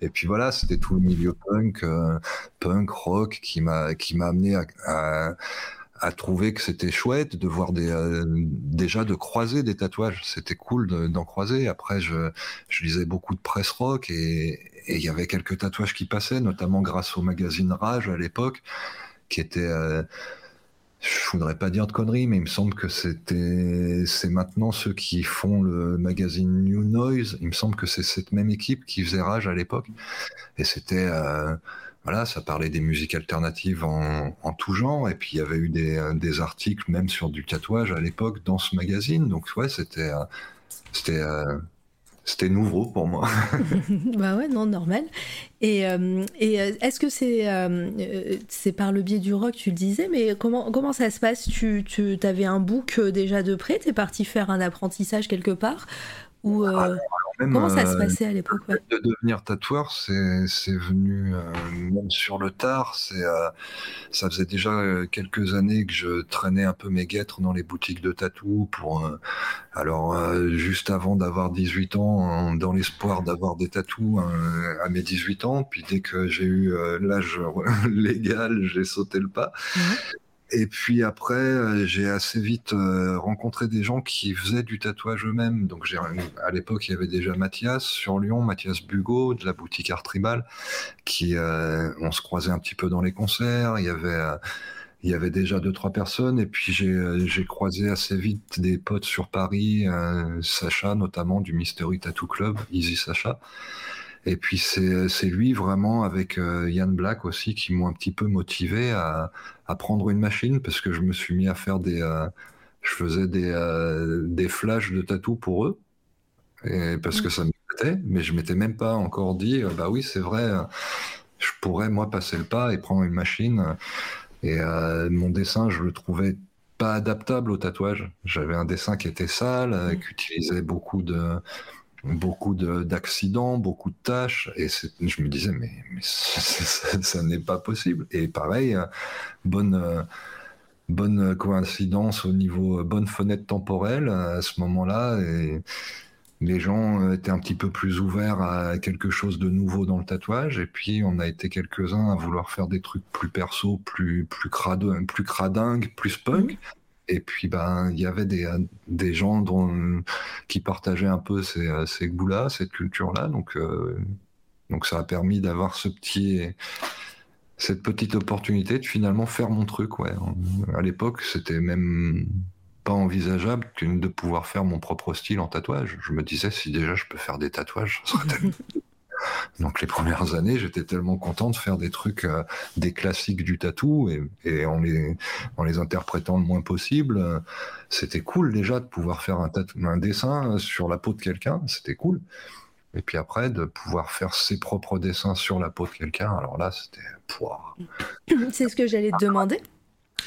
Et puis voilà, c'était tout le milieu punk, punk rock qui m'a, qui m'a amené à à trouver que c'était chouette de voir des euh, déjà de croiser des tatouages. C'était cool d'en croiser. Après, je, je lisais beaucoup de presse rock et il y avait quelques tatouages qui passaient, notamment grâce au magazine Rage à l'époque, qui était euh, je voudrais pas dire de conneries, mais il me semble que c'était, c'est maintenant ceux qui font le magazine New Noise. Il me semble que c'est cette même équipe qui faisait Rage à l'époque. Et c'était, euh, voilà, ça parlait des musiques alternatives en, tout genre, et puis il y avait eu des, articles même sur du tatouage à l'époque dans ce magazine, donc ouais, c'était euh, c'était euh, c'était nouveau pour moi. [LAUGHS] bah ouais, non, normal. Et, euh, et est-ce que c'est c'est par le biais du rock, tu le disais, mais comment, comment ça se passe? Tu, tu avais un book déjà de près, tu es parti faire un apprentissage quelque part? Ou, ah, Comment ça se euh, passait à l'époque De devenir tatoueur, c'est venu euh, même sur le tard. C'est euh, ça faisait déjà quelques années que je traînais un peu mes guêtres dans les boutiques de tatou pour alors juste avant d'avoir 18 ans, dans l'espoir d'avoir des tatous à mes 18 ans. Puis dès que j'ai eu l'âge [LAUGHS] légal, j'ai sauté le pas. Et puis après, euh, j'ai assez vite euh, rencontré des gens qui faisaient du tatouage eux-mêmes. Donc à l'époque, il y avait déjà Mathias sur Lyon, Mathias Bugot de la boutique Art Tribal, qui euh, on se croisait un petit peu dans les concerts. Il y avait il y avait déjà deux trois personnes et puis j'ai croisé assez vite des potes sur Paris, Sacha notamment du Mystery Tattoo Club, Easy Sacha. Et puis c'est lui vraiment avec Yann Black aussi qui m'ont un petit peu motivé à, à prendre une machine parce que je me suis mis à faire des. Euh, je faisais des, euh, des flashs de tatou pour eux. Et parce que ça me plaisait, mais je m'étais même pas encore dit, euh, bah oui, c'est vrai, je pourrais moi passer le pas et prendre une machine. Et mon dessin, je le trouvais pas adaptable au tatouage. J'avais un dessin qui était sale, mmh. qui utilisait beaucoup de beaucoup d'accidents, beaucoup de tâches, et je me disais, mais, ça, n'est pas possible. Et pareil, euh, bonne, euh, bonne coïncidence au niveau, euh, bonne fenêtre temporelle à ce moment-là, et les gens étaient un petit peu plus ouverts à quelque chose de nouveau dans le tatouage, et puis on a été quelques-uns à vouloir faire des trucs plus perso, plus, plus, plus cradingues, plus punk. Et puis, ben, il y avait des, des gens dont, qui partageaient un peu ces, ces goûts-là, cette culture-là. Donc, euh, donc, ça a permis d'avoir ce petit, cette petite opportunité de finalement faire mon truc. Ouais. À l'époque, c'était même pas envisageable de pouvoir faire mon propre style en tatouage. Je me disais, si déjà je peux faire des tatouages, ça serait tellement [LAUGHS] donc les premières [LAUGHS] années, j'étais tellement content de faire des trucs, euh, des classiques du tatou, et, en, les, en les interprétant le moins possible. Euh, c'était cool déjà de pouvoir faire un, un dessin sur la peau de quelqu'un, c'était cool. Et puis après, de pouvoir faire ses propres dessins sur la peau de quelqu'un, alors là, c'était... [CLEARS THROAT] C'est ce que j'allais te demander.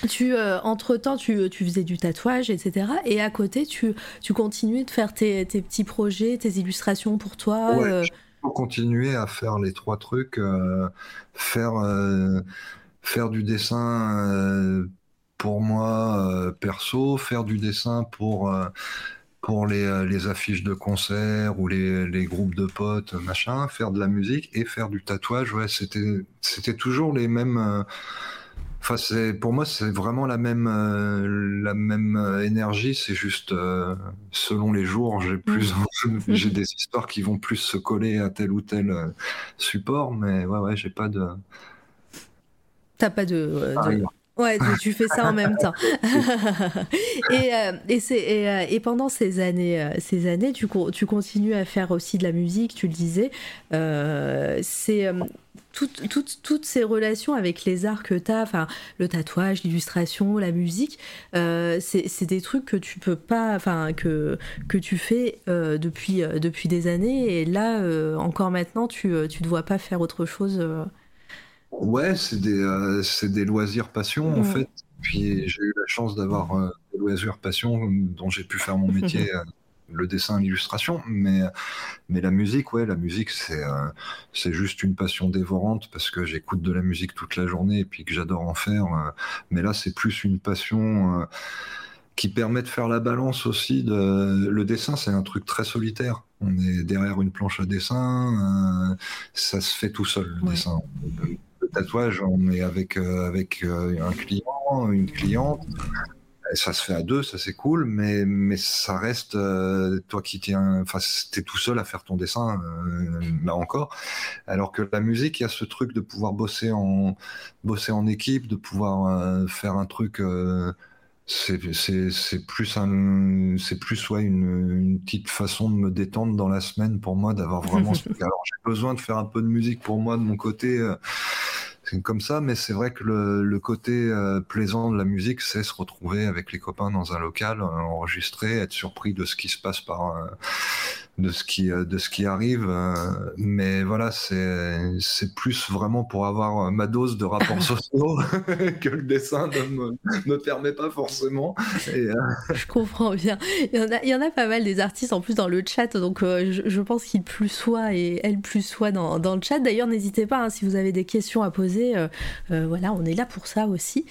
Tu, euh, entre temps, tu, tu, faisais du tatouage, etc. Et à côté, tu, tu continuais de faire tes, tes petits projets, tes illustrations pour toi continuer à faire les trois trucs, euh, faire, euh, faire du dessin euh, pour moi perso, faire du dessin pour, les, les, affiches de concert ou les, les, groupes de potes, machin, faire de la musique et faire du tatouage. Ouais, c'était toujours les mêmes Enfin, c'est pour moi, c'est vraiment la même euh, la même euh, énergie. C'est juste euh, selon les jours, j'ai plus mm. [LAUGHS] [LAUGHS] j'ai des histoires qui vont plus se coller à tel ou tel support, mais ouais, ouais, j'ai pas de. T'as pas de. Ouais, tu fais ça en même temps. [LAUGHS] et, et, et, et, pendant ces années, ces années tu, tu continues à faire aussi de la musique, tu le disais. c'est toutes, toutes, toutes, ces relations avec les arts que tu as, enfin, le tatouage, l'illustration, la musique, euh, c'est des trucs que tu peux pas, enfin, que, que tu fais euh, depuis, euh, depuis des années, et là, encore maintenant, tu ne te vois pas faire autre chose. Ouais, c'est des, des loisirs passion, en fait. Puis j'ai eu la chance d'avoir des loisirs passion dont j'ai pu faire mon métier [LAUGHS] le dessin, l'illustration, mais mais la musique, ouais, la musique, c'est euh, c'est juste une passion dévorante parce que j'écoute de la musique toute la journée et puis que j'adore en faire. Euh, mais là, c'est plus une passion euh, qui permet de faire la balance aussi. De... Le dessin, c'est un truc très solitaire. On est derrière une planche à dessin, ça se fait tout seul le dessin. Le tatouage, on est avec avec un client, une cliente ça se fait à deux, ça c'est cool, mais, mais ça reste euh, toi qui tiens, enfin, t'es tout seul à faire ton dessin, euh, là encore. Alors que la musique, il y a ce truc de pouvoir bosser en, bosser en équipe, de pouvoir euh, faire un truc. c'est plus un, c'est plus une, une, petite façon de me détendre dans la semaine pour moi, d'avoir vraiment. [LAUGHS] Alors j'ai besoin de faire un peu de musique pour moi de mon côté c'est comme ça, mais c'est vrai que le, côté euh, plaisant de la musique, c'est se retrouver avec les copains dans un local, euh, enregistrer, être surpris de ce qui se passe par, euh, de ce qui euh, de ce qui arrive euh, mais voilà c'est c'est plus vraiment pour avoir ma dose de rapports [LAUGHS] sociaux [LAUGHS] que le dessin ne me, me permet pas forcément. Et, euh... je comprends bien. Il y en a il y en a pas mal des artistes en plus dans le chat donc euh, je, je, pense qu'il plus soit et elle plus soit dans, dans le chat. D'ailleurs n'hésitez pas hein, si vous avez des questions à poser voilà on est là pour ça aussi.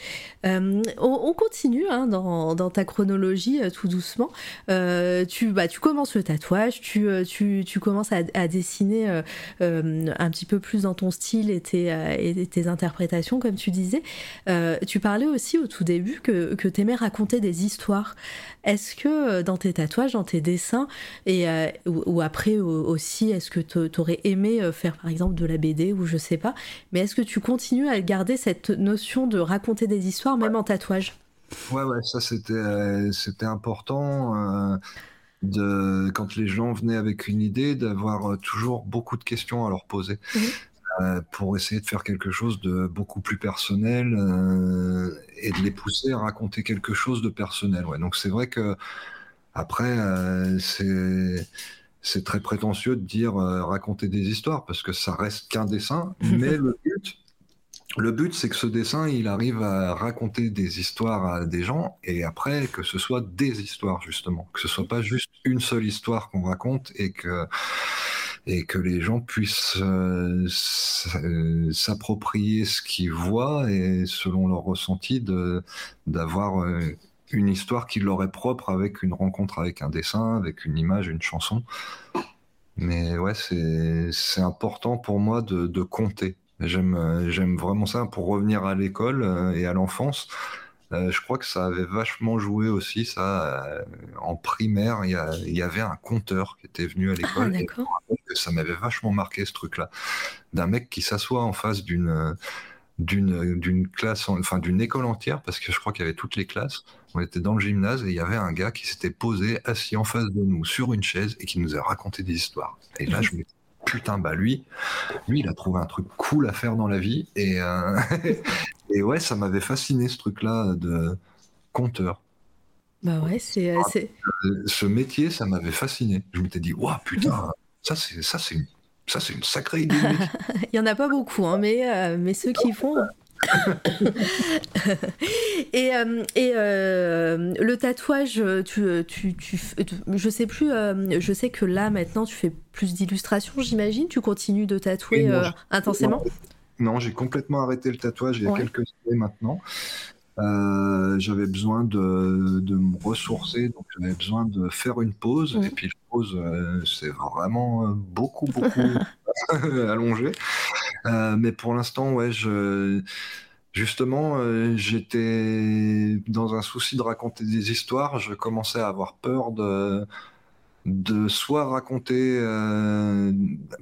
On, on, continue hein, dans, dans ta chronologie tout doucement. Tu bah tu commences le tatouage tu tu, euh, tu, tu commences à, à dessiner euh, euh, un petit peu plus dans ton style et tes, et tes interprétations, comme tu disais. tu parlais aussi au tout début que, que tu aimais raconter des histoires. Est-ce que dans tes tatouages, dans tes dessins, et, ou, ou, après aussi, est-ce que tu aurais aimé faire par exemple de la BD ou je sais pas, mais est-ce que tu continues à garder cette notion de raconter des histoires même en tatouage? Ouais, ouais, ça c'était c'était important. Euh, de, quand les gens venaient avec une idée, d'avoir euh, toujours beaucoup de questions à leur poser. Mmh. Euh, pour essayer de faire quelque chose de beaucoup plus personnel euh, et de les pousser à raconter quelque chose de personnel. Ouais. Donc c'est vrai que après euh, c'est c'est très prétentieux de dire raconter des histoires parce que ça reste qu'un dessin, [LAUGHS] mais le but le but, c'est que ce dessin, il arrive à raconter des histoires à des gens, et après, que ce soit des histoires, justement. Que ce soit pas juste une seule histoire qu'on raconte, et que, et que les gens puissent euh, s'approprier ce qu'ils voient, et selon leur ressenti, d'avoir euh, une histoire qui leur est propre avec une rencontre avec un dessin, avec une image, une chanson. Mais ouais, c'est important pour moi de, de compter J'aime, euh, j'aime vraiment ça. Pour revenir à l'école euh, et à l'enfance, euh, je crois que ça avait vachement joué aussi, ça. en primaire, il y, y, avait un compteur qui était venu à l'école. Ah, et ça m'avait vachement marqué ce truc-là. D'un mec qui s'assoit en face d'une d'une d'une classe, enfin d'une école entière, parce que je crois qu'il y avait toutes les classes. On était dans le gymnase et il y avait un gars qui s'était posé assis en face de nous sur une chaise et qui nous a raconté des histoires. Et là, je me putain, bah lui, lui, il a trouvé un truc cool à faire dans la vie. Et, euh, [LAUGHS] et ouais, ça m'avait fasciné ce truc-là de conteur. Bah ouais, c'est. Euh, euh, ce métier, ça m'avait fasciné. Je m'étais dit, waouh, putain, ça c'est ça c'est ça c'est une sacrée idée. [LAUGHS] il y en a pas beaucoup, hein, mais euh, mais ceux qui font. [COUGHS] et euh, et euh, le tatouage, tu, tu, tu, je sais plus, euh, je sais que là maintenant tu fais plus d'illustrations, j'imagine. Tu continues de tatouer non, intensément? Non, j'ai complètement arrêté le tatouage il y a ouais. quelques années maintenant. J'avais besoin de, de, me ressourcer, donc j'avais besoin de faire une pause. Mmh. Et puis, la pause, c'est vraiment beaucoup, beaucoup [LAUGHS] [LAUGHS] allongé. Euh, mais pour l'instant, ouais, je, justement, euh, j'étais dans un souci de raconter des histoires. Je commençais à avoir peur de de soit raconter euh,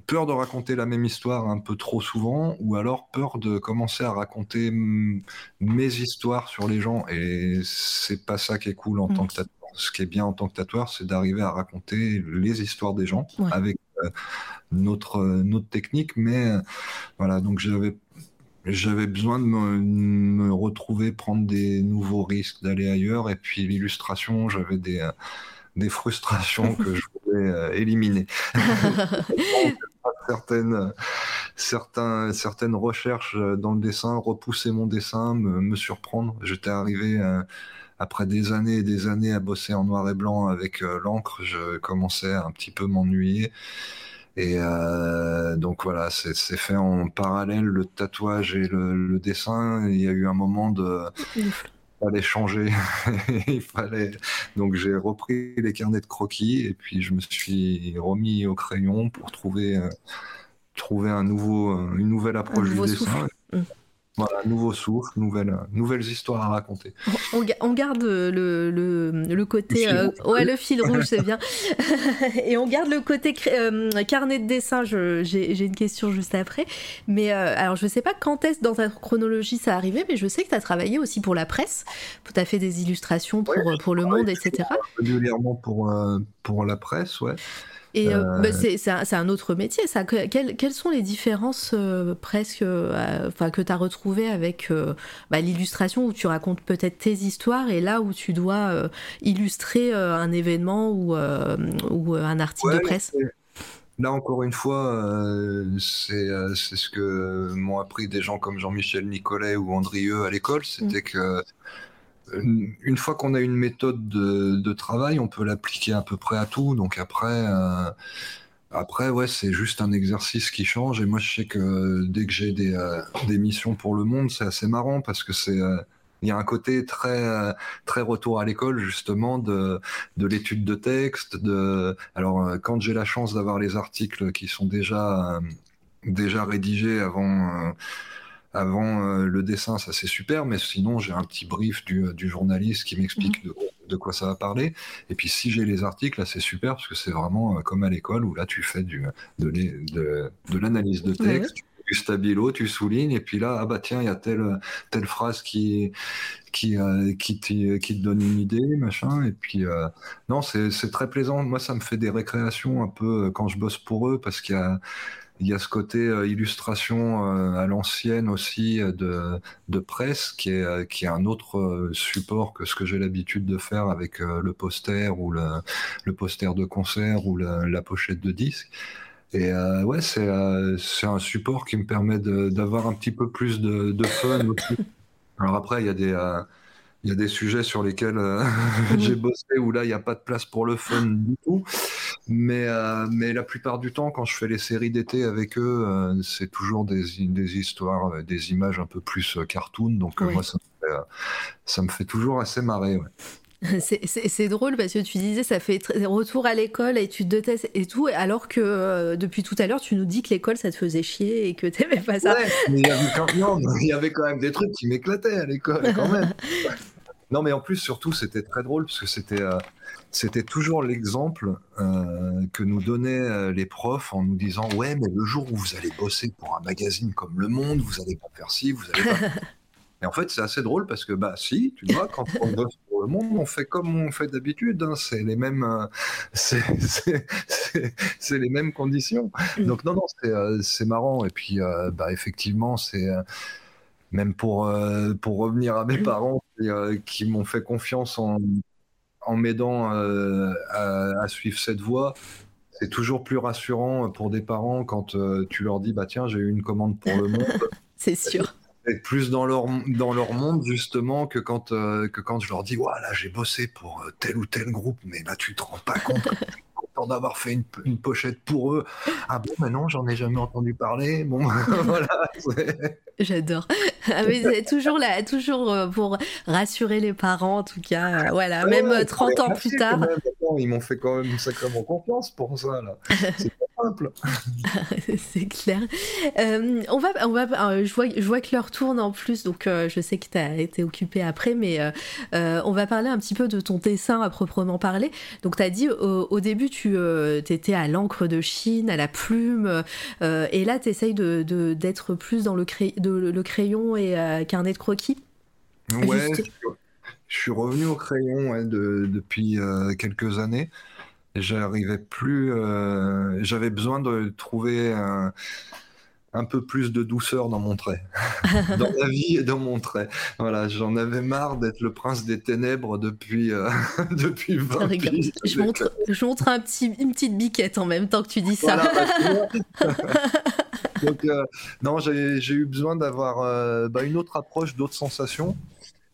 peur de raconter la même histoire un peu trop souvent ou alors peur de commencer à raconter mes histoires sur les gens et c'est pas ça qui est cool en mmh. tant que tatoueur ce qui est bien en tant que tatoueur c'est d'arriver à raconter les histoires des gens ouais. avec notre euh, notre technique mais euh, voilà donc j'avais j'avais besoin de me, me, retrouver prendre des nouveaux risques d'aller ailleurs et puis l'illustration j'avais des euh, des frustrations que je voulais euh, éliminer. [LAUGHS] certaines, certains, certaines recherches dans le dessin, repousser mon dessin, me, me surprendre. J'étais arrivé à, après des années et des années à bosser en noir et blanc avec l'encre, je commençais à un petit peu m'ennuyer. Et donc voilà, c'est fait en parallèle le tatouage et le, dessin. Il y a eu un moment de fallait changer. [LAUGHS] il fallait. Donc j'ai repris les carnets de croquis et puis je me suis remis au crayon pour trouver, trouver un nouveau, une nouvelle approche du dessin. Voilà, nouveau souffle, nouvelles, nouvelles histoires à raconter. On, garde le, le, côté. Le euh, ouais, le fil [LAUGHS] rouge, c'est bien. [LAUGHS] Et on garde le côté euh, carnet de dessin. J'ai une question juste après. Mais euh, alors, je ne sais pas quand est-ce dans ta chronologie ça arrivé, mais je sais que tu as travaillé aussi pour la presse. Tu as fait des illustrations pour, pour Le Monde, etc. Régulièrement pour, pour la presse, ouais. Et euh, bah, euh, c'est un, autre métier, ça. quelles sont les différences euh, presque que tu as retrouvées avec bah, l'illustration où tu racontes peut-être tes histoires et là où tu dois illustrer un événement ou, ou un article de presse? Là, encore une fois, c'est ce que m'ont appris des gens comme Jean-Michel Nicolet ou Andrieux à l'école, c'était mmh. que une fois qu'on a une méthode de, travail, on peut l'appliquer à peu près à tout. Donc après, euh, après ouais, c'est juste un exercice qui change. Et moi, je sais que dès que j'ai des, euh, des missions pour le monde, c'est assez marrant parce que c'est euh, il y a un côté très très retour à l'école justement de, de l'étude de texte. De alors quand j'ai la chance d'avoir les articles qui sont déjà déjà rédigés avant avant euh, le dessin, ça c'est super, mais sinon j'ai un petit brief du, du journaliste qui m'explique mhm. de, quoi ça va parler. Et puis si j'ai les articles, là c'est super parce que c'est vraiment euh, comme à l'école où là tu fais du, de, de, l'analyse de texte. Stabilo, tu soulignes, et puis là, ah bah tiens, il y a telle, telle phrase qui, qui, euh, qui, te donne une idée, machin. Et puis, non, c'est très plaisant. Moi, ça me fait des récréations un peu quand je bosse pour eux, parce qu'il y a, il y a ce côté euh, illustration euh, à l'ancienne aussi euh, de, de, presse qui est, qui est un autre support que ce que j'ai l'habitude de faire avec le poster ou le, le poster de concert ou la, pochette de disque. Et ouais, c'est c'est un support qui me permet d'avoir un petit peu plus de, de fun. Alors après, il y a des il y a des sujets sur lesquels euh, [LAUGHS] j'ai bossé où là, il n'y a pas de place pour le fun du tout. Mais, euh, mais la plupart du temps, quand je fais les séries d'été avec eux, euh, c'est toujours des, des histoires, des images un peu plus cartoon. Donc moi, ça me, fait, ça me, fait, toujours assez marrer. [LAUGHS] C'est drôle parce que tu disais ça fait retour à l'école, études de thèse et tout, alors que depuis tout à l'heure tu nous dis que l'école ça te faisait chier et que t'aimais pas ça. Ouais, mais il y, avait quand, il y avait quand même des trucs qui m'éclataient à l'école quand même. [LAUGHS] Non, mais en plus, surtout, c'était très drôle parce que c'était euh, c'était toujours l'exemple euh, que nous donnaient euh, les profs en nous disant ouais, mais le jour où vous allez bosser pour un magazine comme Le Monde, vous allez pas faire ci, vous allez pas. [LAUGHS] Et en fait, c'est assez drôle parce que bah si, tu vois, quand on bosse pour Le Monde, on fait comme on fait d'habitude. Hein, c'est les mêmes, [LAUGHS] c'est les mêmes conditions. Mm. Donc non, non, c'est marrant. Et puis, bah effectivement, c'est même pour, euh, pour revenir à mes mm. parents euh, qui m'ont fait confiance en, en m'aidant euh, à, suivre cette voie, c'est toujours plus rassurant pour des parents quand tu leur dis bah tiens j'ai eu une commande pour le monde. [LAUGHS] c'est sûr. Être plus dans leur, dans leur monde justement que quand, que quand je leur dis voilà j'ai bossé pour tel ou tel groupe mais là tu te rends pas compte [LAUGHS] d'avoir fait une, pochette pour eux. Ah bon, mais non, j'en ai jamais entendu parler. Bon, [LAUGHS] voilà. J'adore. [LAUGHS] Ah c'est toujours là, toujours euh, pour rassurer les parents, en tout cas. Euh, voilà, même 30 euh, ans plus tard. ils m'ont fait quand même sacrément confiance pour ça. [LAUGHS] C'est pas simple. [LAUGHS] c'est clair. on va, on va, je, vois, je vois que l'heure tourne en plus, donc je sais que tu as été occupé après, mais on va parler un petit peu de ton dessin à proprement parler. Donc, tu as dit au, début, tu étais à l'encre de Chine, à la plume, et là, tu essayes d'être de, d'être plus dans le, de, le crayon et euh, carnet de croquis Ouais, je suis revenu au crayon depuis euh, quelques années. J'arrivais plus. Euh, j'avais besoin de trouver un, peu plus de douceur dans mon trait, [LAUGHS] dans la vie et dans mon trait. Voilà, j'en avais marre d'être le prince des ténèbres depuis [LAUGHS] depuis 20 Je montre, je montre un petit, une petite biquette en même temps que tu dis ça. [LAUGHS] Donc, euh, non, j'ai eu besoin d'avoir euh, bah, une autre approche, d'autres sensations.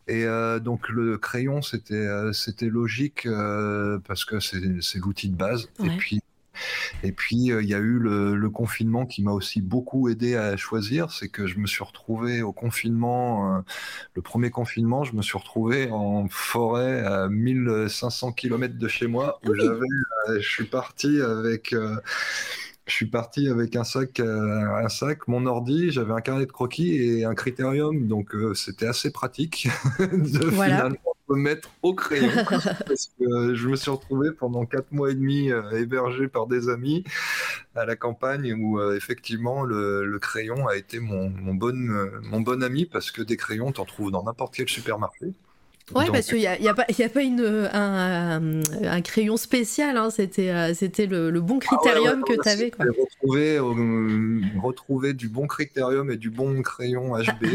Et euh, donc le crayon, c'était c'était logique parce que c'est l'outil de base. Ouais. Et puis et puis euh, il y a eu le, le confinement qui m'a aussi beaucoup aidé à choisir. C'est que je me suis retrouvé au confinement, euh, le premier confinement, je me suis retrouvé en forêt à 1500 km de chez moi où Ah oui. euh, je suis parti avec je suis parti avec un sac, euh, un sac, mon ordi, j'avais un carnet de croquis et un critérium, donc euh, c'était assez pratique [LAUGHS] de Voilà. finalement me mettre au crayon parce que euh, je me suis retrouvé pendant quatre mois et demi euh, hébergé par des amis à la campagne où effectivement le, le crayon a été mon, mon bon mon bon ami parce que des crayons t'en trouves dans n'importe quel supermarché. Ouais, Donc, parce qu'il n'y a, y a pas, y a pas une, un, un crayon spécial, hein, c'était euh, c'était le, le bon Ah ouais, critérium ouais, que tu avais. Retrouver, euh, retrouver du bon critérium et du bon crayon HB.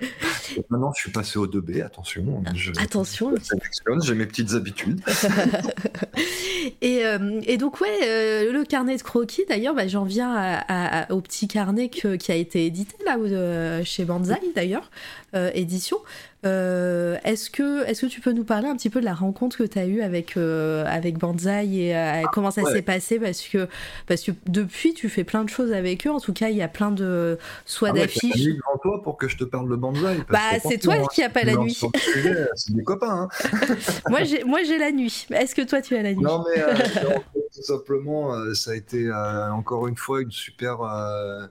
[LAUGHS] Maintenant, je suis passé au 2B, attention. Je, Attention. je sélectionne, j'ai mes petites habitudes. [LAUGHS] et, euh, et donc, ouais, euh, le carnet de croquis, d'ailleurs, bah, j'en viens à- à- au petit carnet que- qui a été édité là euh, chez Banzai, d'ailleurs, euh, édition. Euh, est-ce, que, est-ce que tu peux nous parler un petit peu de la rencontre que tu as eue avec, euh, avec Banzai et euh, comment ça ouais. s'est passé? Parce que, parce que depuis, tu fais plein de choses avec eux. En tout cas, il y a plein de. soit Ah ouais, d'affiches. devant toi pour que je te parle de parce Bah, c'est toi qui as pas la lances nuit. C'est des copains. Hein. [LAUGHS] moi, j'ai, moi, j'ai la nuit. Est-ce que toi, tu as la nuit? Non, mais euh, [LAUGHS] non, tout simplement, euh, ça a été euh, encore une fois une super euh,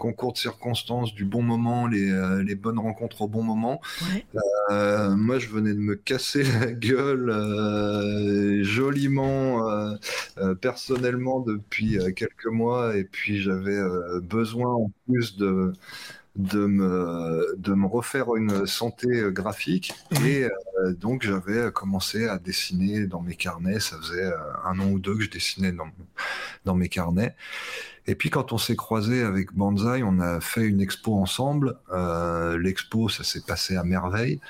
concours de circonstances, du bon moment, les, euh, les bonnes rencontres au bon moment. Ouais. Euh, moi, je venais de me casser la gueule euh, joliment personnellement depuis quelques mois, et puis j'avais besoin en plus de de me, de me refaire une santé euh, graphique et euh, donc j'avais commencé à dessiner dans mes carnets, ça faisait euh, un an ou deux que je dessinais dans, dans mes carnets. Et puis quand on s'est croisé avec Banzai, on a fait une expo ensemble. Euh, L'expo, ça s'est passé à merveille.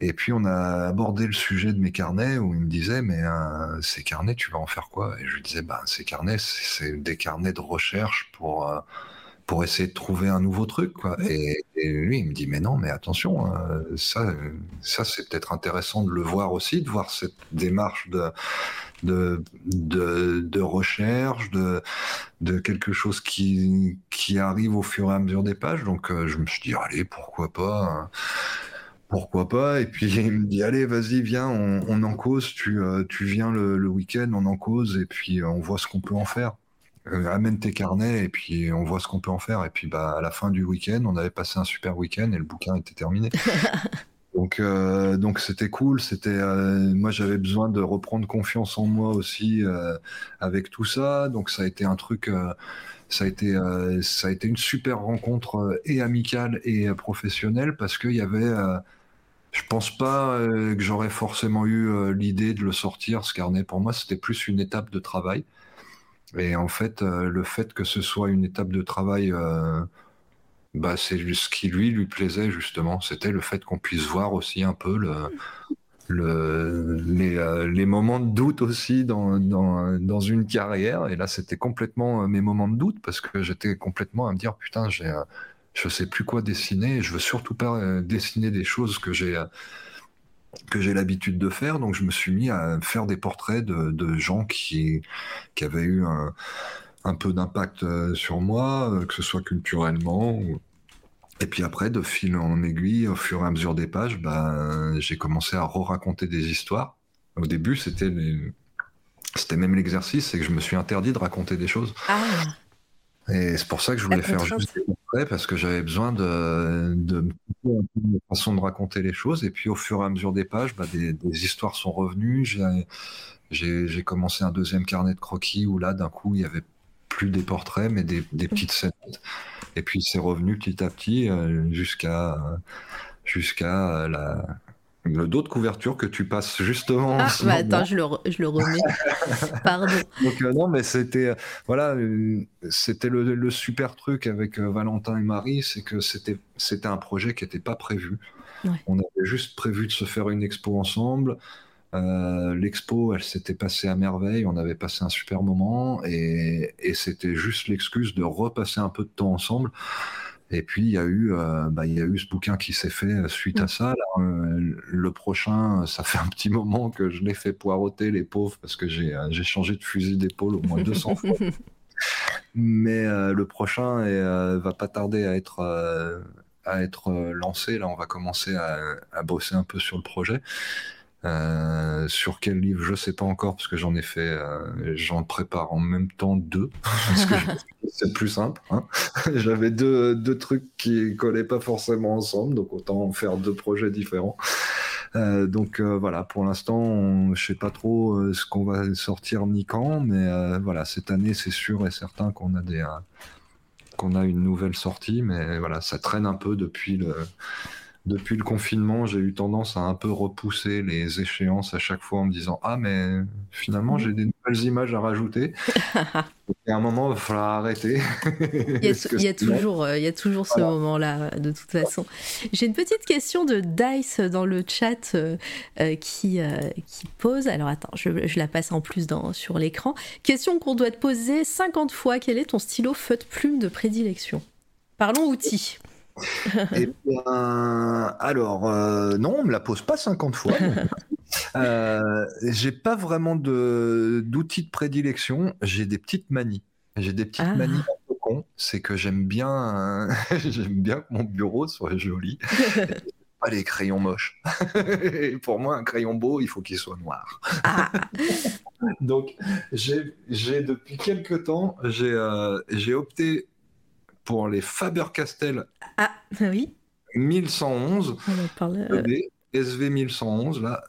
Et puis on a abordé le sujet de mes carnets où il me disait mais euh, ces carnets tu vas en faire quoi? Et je lui disais ben ces carnets c'est c'est des carnets de recherche pour euh, pour essayer de trouver un nouveau truc quoi. Et, et lui il me dit mais non mais attention euh, ça euh, ça c'est peut-être intéressant de le voir aussi de voir cette démarche de de, de, de recherche, de, de quelque chose qui, qui arrive au fur et à mesure des pages. Donc euh, je me suis dit, allez, pourquoi pas hein. pourquoi pas Et puis [LAUGHS] il me dit, allez, vas-y, viens, on, on en cause, tu, tu viens le, le week-end, on en cause, et puis on voit ce qu'on peut en faire. Euh, amène tes carnets, et puis on voit ce qu'on peut en faire. Et puis bah, à la fin du week-end, on avait passé un super week-end, et le bouquin était terminé. [LAUGHS] Donc, euh, donc c'était cool. C'était, euh, moi, j'avais besoin de reprendre confiance en moi aussi avec tout ça. Donc, ça a été un truc, ça a été, ça a été une super rencontre et amicale et professionnelle parce qu'il y avait, je pense pas euh, que j'aurais forcément eu euh, l'idée de le sortir ce carnet. Pour moi, c'était plus une étape de travail. Et en fait, euh, le fait que ce soit une étape de travail euh, bah, c'est ce qui lui lui plaisait justement. C'était le fait qu'on puisse voir aussi un peu euh, les moments de doute aussi dans, une carrière. Et là, c'était complètement mes moments de doute parce que j'étais complètement à me dire putain, j'ai, euh, je sais plus quoi dessiner. Et je veux surtout pas dessiner des choses que j'ai que j'ai l'habitude de faire. Donc, je me suis mis à faire des portraits de, de gens qui, qui avaient eu un un peu d'impact euh, sur moi, euh, que ce soit culturellement. Et puis après, de fil en aiguille, au fur et à mesure des pages, ben, j'ai commencé à re-raconter des histoires. Au début, c'était c'était même l'exercice, c'est que je me suis interdit de raconter des choses. Ah, Et c'est pour ça que je La voulais faire juste des portraits, parce que j'avais besoin de, de me couper un peu de façon de raconter les choses. Et puis au fur et à mesure des pages, bah, des, des histoires sont revenues. J'ai- commencé un deuxième carnet de croquis où là, d'un coup, il y avait plus des portraits, mais des, des petites scénettes. Et puis c'est revenu petit à petit euh, jusqu'à jusqu'à la le dos de couverture que tu passes justement. en ah bah attends, je le, re- je le remets. [LAUGHS] Pardon. Donc euh, non, mais c'était euh, voilà, euh, c'était le, le super truc avec Valentin et Marie, c'est que c'était c'était un projet qui n'était pas prévu. Ouais. On avait juste prévu de se faire une expo ensemble. L'expo, elle s'était passée à merveille. On avait passé un super moment et, et c'était juste l'excuse de repasser un peu de temps ensemble. Et puis il y a eu, bah, il y a eu ce bouquin qui s'est fait suite à ça. le prochain, ça fait un petit moment que je l'ai fait poireauter les pauvres parce que j'ai changé de fusil d'épaule au moins 200 fois. [LAUGHS] Mais le prochain ne va pas tarder à être à être lancé. Là, on va commencer à, à, bosser un peu sur le projet. Euh, sur quel livre, je sais pas encore parce que j'en ai fait, euh, j'en prépare en même temps deux [LAUGHS] parce que c'est plus simple. Hein. [LAUGHS] J'avais deux, deux, trucs qui collaient pas forcément ensemble, donc autant faire deux projets différents. Euh, donc voilà, pour l'instant, je sais pas trop ce qu'on va sortir ni quand, mais voilà, cette année, c'est sûr et certain qu'on a des qu'on a une nouvelle sortie, mais voilà, ça traîne un peu depuis le depuis le confinement, j'ai eu tendance à un peu repousser les échéances à chaque fois en me disant Ah, mais finalement, j'ai des nouvelles images à rajouter. [LAUGHS] Et à un moment, il va falloir arrêter. il, y a, [LAUGHS] toujours, euh, il y a toujours ce moment-là, de toute façon. J'ai une petite question de Dice dans le chat euh, euh, qui, qui pose. Alors attends, je, je, la passe en plus dans, sur l'écran. Question qu'on doit te poser 50 fois quel est ton stylo feutre plume de prédilection? Parlons outils. [LAUGHS] Eh bien, alors, euh, non, on me la pose pas 50 fois. [LAUGHS] euh, j'ai pas vraiment d'outils de, prédilection, j'ai des petites manies. J'ai des petites manies ah. un peu con, c'est que j'aime bien, [LAUGHS] j'aime bien que mon bureau soit joli. pas les crayons moches. pour moi, un crayon beau, il faut qu'il soit noir. Ah. Donc, j'ai depuis quelques temps, j'ai euh, opté pour les Faber-Castell. Ah, oui. 1111. SV 1111, là.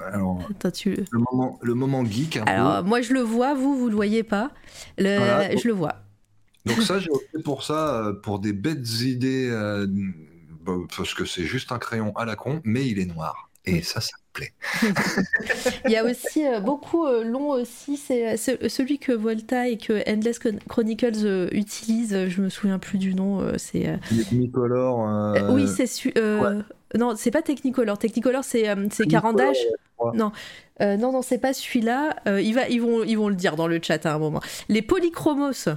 Alors, le, moment, le moment geek. Alors, moi, je le vois, vous, vous le voyez pas. Le... je le vois. Donc, ça, [LAUGHS] j'ai opté pour ça, euh, pour des bêtes idées, euh, parce que c'est juste un crayon à la con, mais il est noir. Et ça, ça me plaît. [LAUGHS] Il y a aussi euh, beaucoup euh, long aussi, c'est euh, celui que Volta et que Endless Chronicles utilisent. Je me souviens plus du nom. c'est Technicolor. oui, c'est non, c'est pas Technicolor. Technicolor, c'est c'est Carandage. Non, non, non, c'est pas celui-là. ils, va, ils vont ils vont le dire dans le chat à un moment. Les polychromos.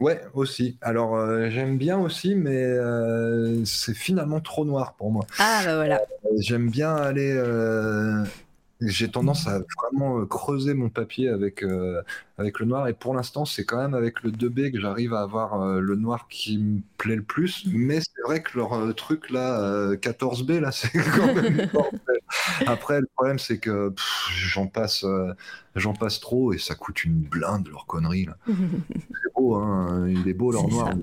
Ouais, aussi. Alors, euh, j'aime bien aussi, mais euh, c'est finalement trop noir pour moi. Ah, bah voilà. Euh, j'aime bien aller j'ai tendance à vraiment euh, creuser mon papier avec, euh, avec le noir. Et pour l'instant, c'est quand même avec le 2B que j'arrive à avoir euh, le noir qui me plaît le plus. Mais c'est vrai que leur truc là, 14B, là, [LAUGHS] c'est quand même. [LAUGHS] Après, le problème, c'est que j'en passe, j'en passe trop et ça coûte une blinde leur connerie. Là. [LAUGHS] c'est beau, hein, il est beau leur noir.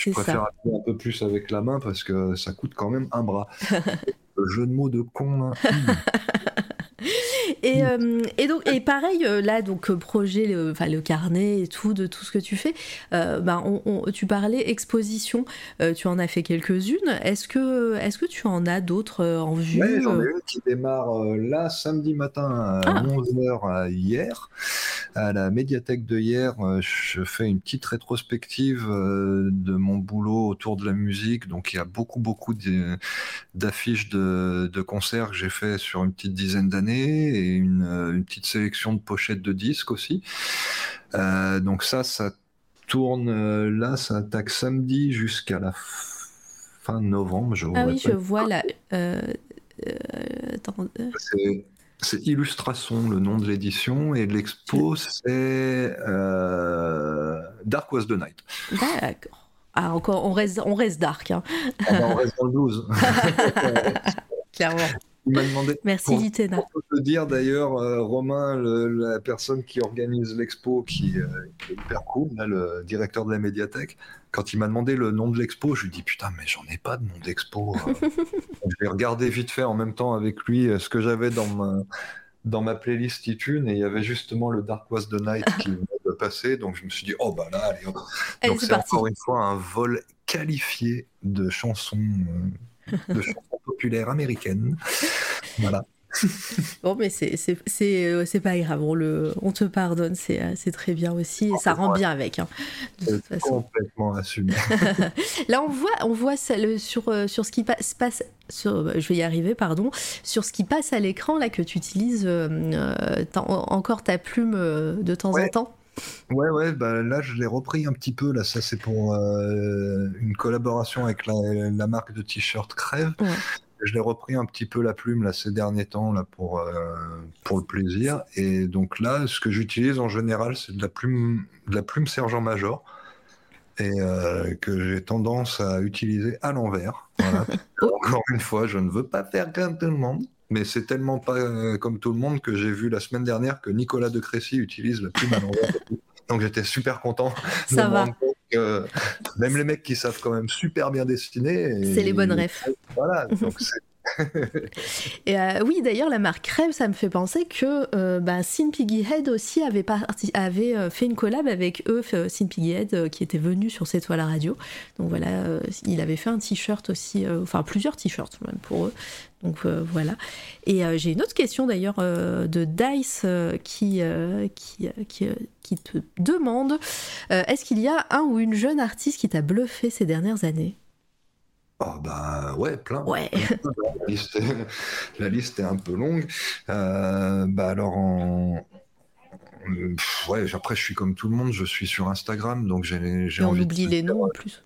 Je préfère appuyer un peu plus avec la main parce que ça coûte quand même un bras. [LAUGHS] jeu de mots de con. [LAUGHS] et, euh, et, donc et pareil euh, là donc euh, projet le, enfin, le carnet et tout de tout ce que tu fais ben on, tu parlais exposition tu en as fait quelques-unes. Est-ce que est-ce que tu en as d'autres en vue ouais, j'en ai une qui démarre là samedi matin à 11h ah. hier. À la médiathèque de hier je fais une petite rétrospective de mon boulot autour de la musique. Donc il y a beaucoup beaucoup d'affiches de de, concerts que j'ai fait sur une petite dizaine d'années et une, une, petite sélection de pochettes de disques aussi. Euh, donc ça, ça tourne euh, là, ça attaque samedi jusqu'à la fin novembre. Je ah oui, je vois là. Euh, c'est Illustration, le nom de l'édition, et l'expo, c'est Dark Was the Night. D'accord. Ah, encore, on reste, on reste dark. Hein. Ah bah, on reste dans le blues. [LAUGHS] Clairement. Il m'a demandé. Merci Litena. Pour te dire d'ailleurs, euh, Romain, la personne qui organise l'expo, qui, euh, est hyper cool, le directeur de la médiathèque, quand il m'a demandé le nom de l'expo, je lui dis putain, mais j'en ai pas de nom d'expo. [LAUGHS] je vais regarder vite fait en même temps avec lui euh, ce que j'avais dans ma, dans ma playlist iTunes et il y avait justement le Dark Was the Night qui [LAUGHS] venait de passer. Donc je me suis dit, oh bah là, allez. Donc c'est encore une fois un vol qualifié de chansons, euh, de chansons [LAUGHS] populaires américaines. Voilà. [LAUGHS] bon, mais c'est euh, pas grave, on, le, on te pardonne, c'est euh, très bien aussi, et ça rend bien avec. Hein, complètement assumé. [LAUGHS] Là, on voit, on voit ça, le, sur, euh, sur ce qui passe, passe sur, je vais y arriver, pardon, sur ce qui passe à l'écran, là, que tu utilises encore ta plume de temps en temps. Ouais, ouais, bah là je l'ai repris un petit peu. Là, ça c'est pour euh, une collaboration avec la, la marque de t-shirt Crève. Ouais. Je l'ai repris un petit peu la plume là ces derniers temps là pour euh, pour le plaisir. Et donc là, ce que j'utilise en général, c'est de la plume de la plume sergent major et euh, que j'ai tendance à utiliser à l'envers. Voilà. [LAUGHS] Encore une fois, je ne veux pas faire comme tout le monde. Mais c'est tellement pas euh, comme tout le monde que j'ai vu la semaine dernière que Nicolas de Crécy utilise la plume à l'envers. [LAUGHS] Donc j'étais super content. Ça va. que même les mecs qui savent quand même super bien dessiner. C'est les bonnes refs. Voilà, [LAUGHS] donc c'est [LAUGHS] Euh, oui, d'ailleurs, la marque Crève, ça me fait penser que euh, bah, Sin Piggy Head aussi avait, euh, fait une collab avec eux, Sin Piggy Head, qui était venu sur cette toile à radio. Donc voilà, il avait fait un t-shirt aussi, enfin plusieurs t-shirts même pour eux. Donc voilà. Et j'ai une autre question d'ailleurs de Dice qui, te demande est-ce qu'il y a un ou une jeune artiste qui t'a bluffé ces dernières années? Oh bah ouais, plein. Ouais. [LAUGHS] La liste, est, la liste est un peu longue. Euh, bah alors en euh, ouais, après je suis comme tout le monde, je suis sur Instagram, donc j'ai Et on envie oublie de les noms en plus.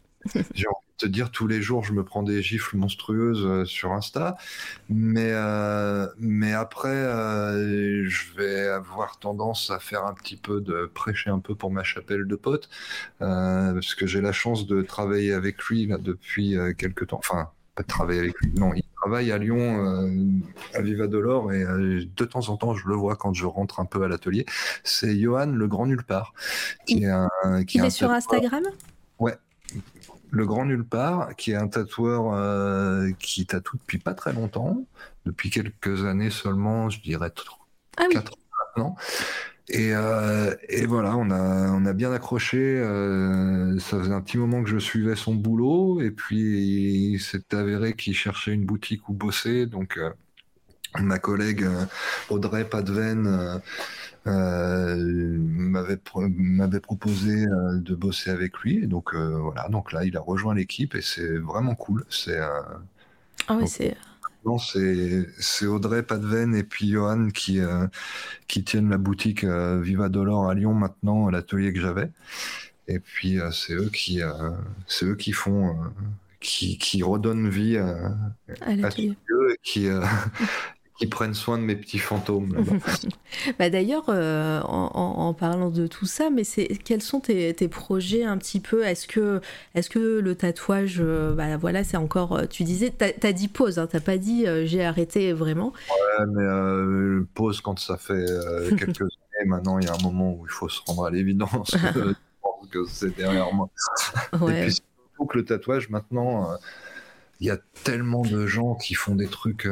j'ai envie te dire tous les jours je me prends des gifles monstrueuses euh, sur Insta, mais euh, mais après euh, je vais avoir tendance à faire un petit peu de prêcher un peu pour ma chapelle de potes euh, parce que j'ai la chance de travailler avec lui là, depuis quelques temps. Enfin, pas de travailler avec lui. Non, il travaille à Lyon, euh, à Viva Delors, et euh, de temps en temps, je le vois quand je rentre un peu à l'atelier. C'est Johan, le grand nulle part, qui Il- est un, qui Il est sur Instagram? Le grand nulle part, qui est un tatoueur euh, qui tatoue depuis pas très longtemps, depuis quelques années seulement, je dirais Ah oui. 4 ans maintenant. Et, euh, et voilà, on a, on a bien accroché. euh, ça faisait un petit moment que je suivais son boulot, et puis il s'est avéré qu'il cherchait une boutique où bosser. Donc, euh, ma collègue Audrey Padven m'avait pro- proposé euh, de bosser avec lui. Et donc euh, voilà, donc là, il a rejoint l'équipe et c'est vraiment cool. C'est euh, Ah c'est. c'est Audrey Padven et puis Johan qui, euh, qui tiennent la boutique euh, Viva Dolor à Lyon maintenant, l'atelier que j'avais. Et puis euh, c'est eux qui euh, c'est eux qui font euh, qui, qui redonnent vie à, à et qui, euh, [LAUGHS] qui prennent soin de mes petits fantômes. [LAUGHS] Bah d'ailleurs, euh, en, parlant de tout ça, mais quels sont tes, tes projets un petit peu? Est-ce que, est-ce que le tatouage, euh, bah voilà, c'est encore. euh, Tu disais, t'as as dit pause, hein, t'as pas dit euh, j'ai arrêté vraiment. Ouais, mais euh, pause quand ça fait [LAUGHS] quelques années. Maintenant, il y a un moment où il faut se rendre à l'évidence que, je [LAUGHS] pense que c'est derrière moi. Et puis surtout que le tatouage, maintenant, il y a tellement de gens qui font des trucs,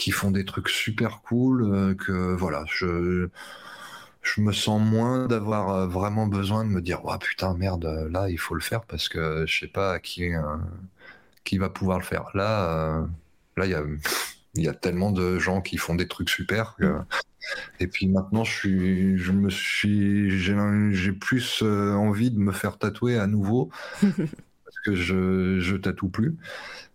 qui font des trucs super cool euh, que voilà, je, je me sens moins d'avoir euh, vraiment besoin de me dire, ouais putain merde, euh, là il faut le faire parce que je sais pas qui, euh, qui va pouvoir le faire. Là, euh, là il y a, [LAUGHS] il y a tellement de gens qui font des trucs super que. Et puis maintenant, je suis, je me suis, j'ai, j'ai plus envie de me faire tatouer à nouveau [LAUGHS] parce que je, je tatoue plus.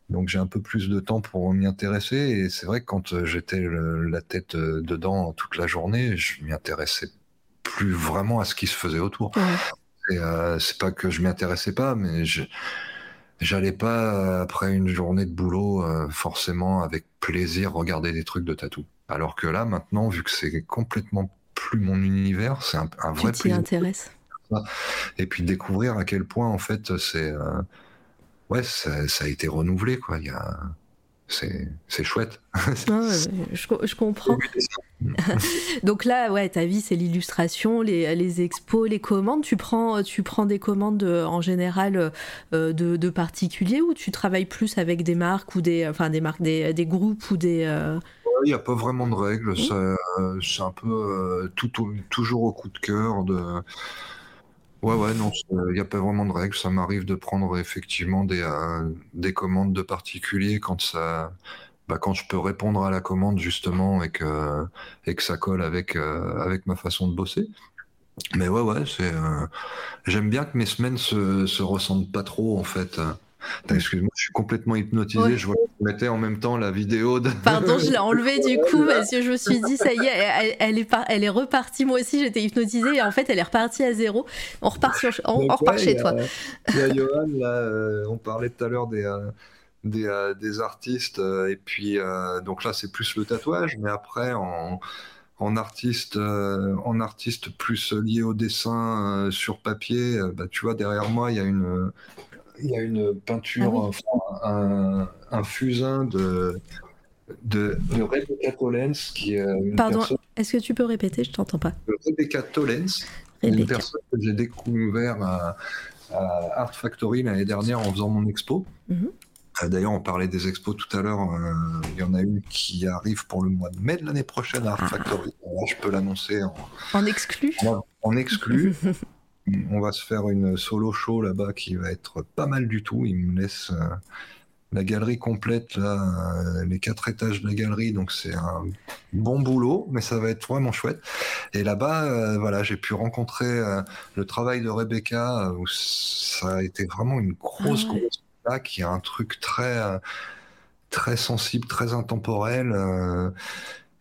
Donc j'ai un peu plus de temps pour m'y intéresser. Et c'est vrai que quand euh, j'étais la tête euh, dedans toute la journée, je m'y intéressais plus vraiment à ce qui se faisait autour. Ouais. Et euh, c'est pas que je m'y intéressais pas, mais je j'allais pas après une journée de boulot euh, forcément avec plaisir regarder des trucs de tatou. Alors que là maintenant, vu que c'est complètement plus mon univers, c'est un, un Tu vrai t'y plaisir. intéresses. Et puis découvrir à quel point en fait c'est euh, ouais ça, ça a été renouvelé quoi. Il y a c'est chouette. [LAUGHS] Ouais, je, co- je comprends. [LAUGHS] Donc là, ouais, ta vie, c'est l'illustration, les, les expos, les commandes. Tu prends, tu prends des commandes euh, en général euh, de, de particuliers ou tu travailles plus avec des marques ou des, enfin des marques, des, des groupes ou des. euh, Il n'y a pas vraiment de règles, c'est un peu euh, tout, au- toujours au coup de cœur. De... Ouais, ouais, non, il n'y a pas vraiment de règles. Ça m'arrive de prendre effectivement des, euh, des commandes de particuliers quand ça, bah, quand je peux répondre à la commande justement et que, et que ça colle avec, euh, avec ma façon de bosser. Mais ouais, ouais, c'est, euh, j'aime bien que mes semaines se, se ressemblent pas trop en fait. Excuse-moi, je suis complètement hypnotisé. Je vois que tu mettais en même temps la vidéo de. Pardon, je l'ai enlevé du [LAUGHS] coup parce que je me suis dit, ça y est, elle, est, elle est repartie. Moi aussi, j'étais hypnotisée et en fait, elle est repartie à zéro. On repart, sur, on, repart chez toi. Il y a [LAUGHS] Johan, là, euh, on parlait tout à l'heure des. Euh, des, euh, des, artistes et puis donc là c'est plus le tatouage mais après en, en artiste, en artiste plus lié au dessin sur papier, bah, tu vois, derrière moi, il y a une, il y a une peinture, ah un, un, fusain de, de, Rebecca Tollens, qui est une Pardon, est-ce que tu peux répéter? Je t'entends pas. Rebecca Tollens, une personne que j'ai découvert à, Art Factory l'année dernière en faisant mon expo. Mhm. Euh, d'ailleurs, on parlait des expos tout à l'heure. Euh, il y en a une qui arrive pour le mois de mai de l'année prochaine à Art ah. Factory. je peux l'annoncer en, en exclu. En, en exclu. [LAUGHS] on va se faire une solo show là-bas qui va être pas mal du tout. Il me laisse euh, la galerie complète, là, euh, les quatre étages de la galerie, donc c'est un bon boulot, mais ça va être vraiment chouette. Et là-bas, euh, voilà, j'ai pu rencontrer le travail de Rebecca, où ça a été vraiment une grosse, ah grosse qui a un truc très, très sensible, très intemporel.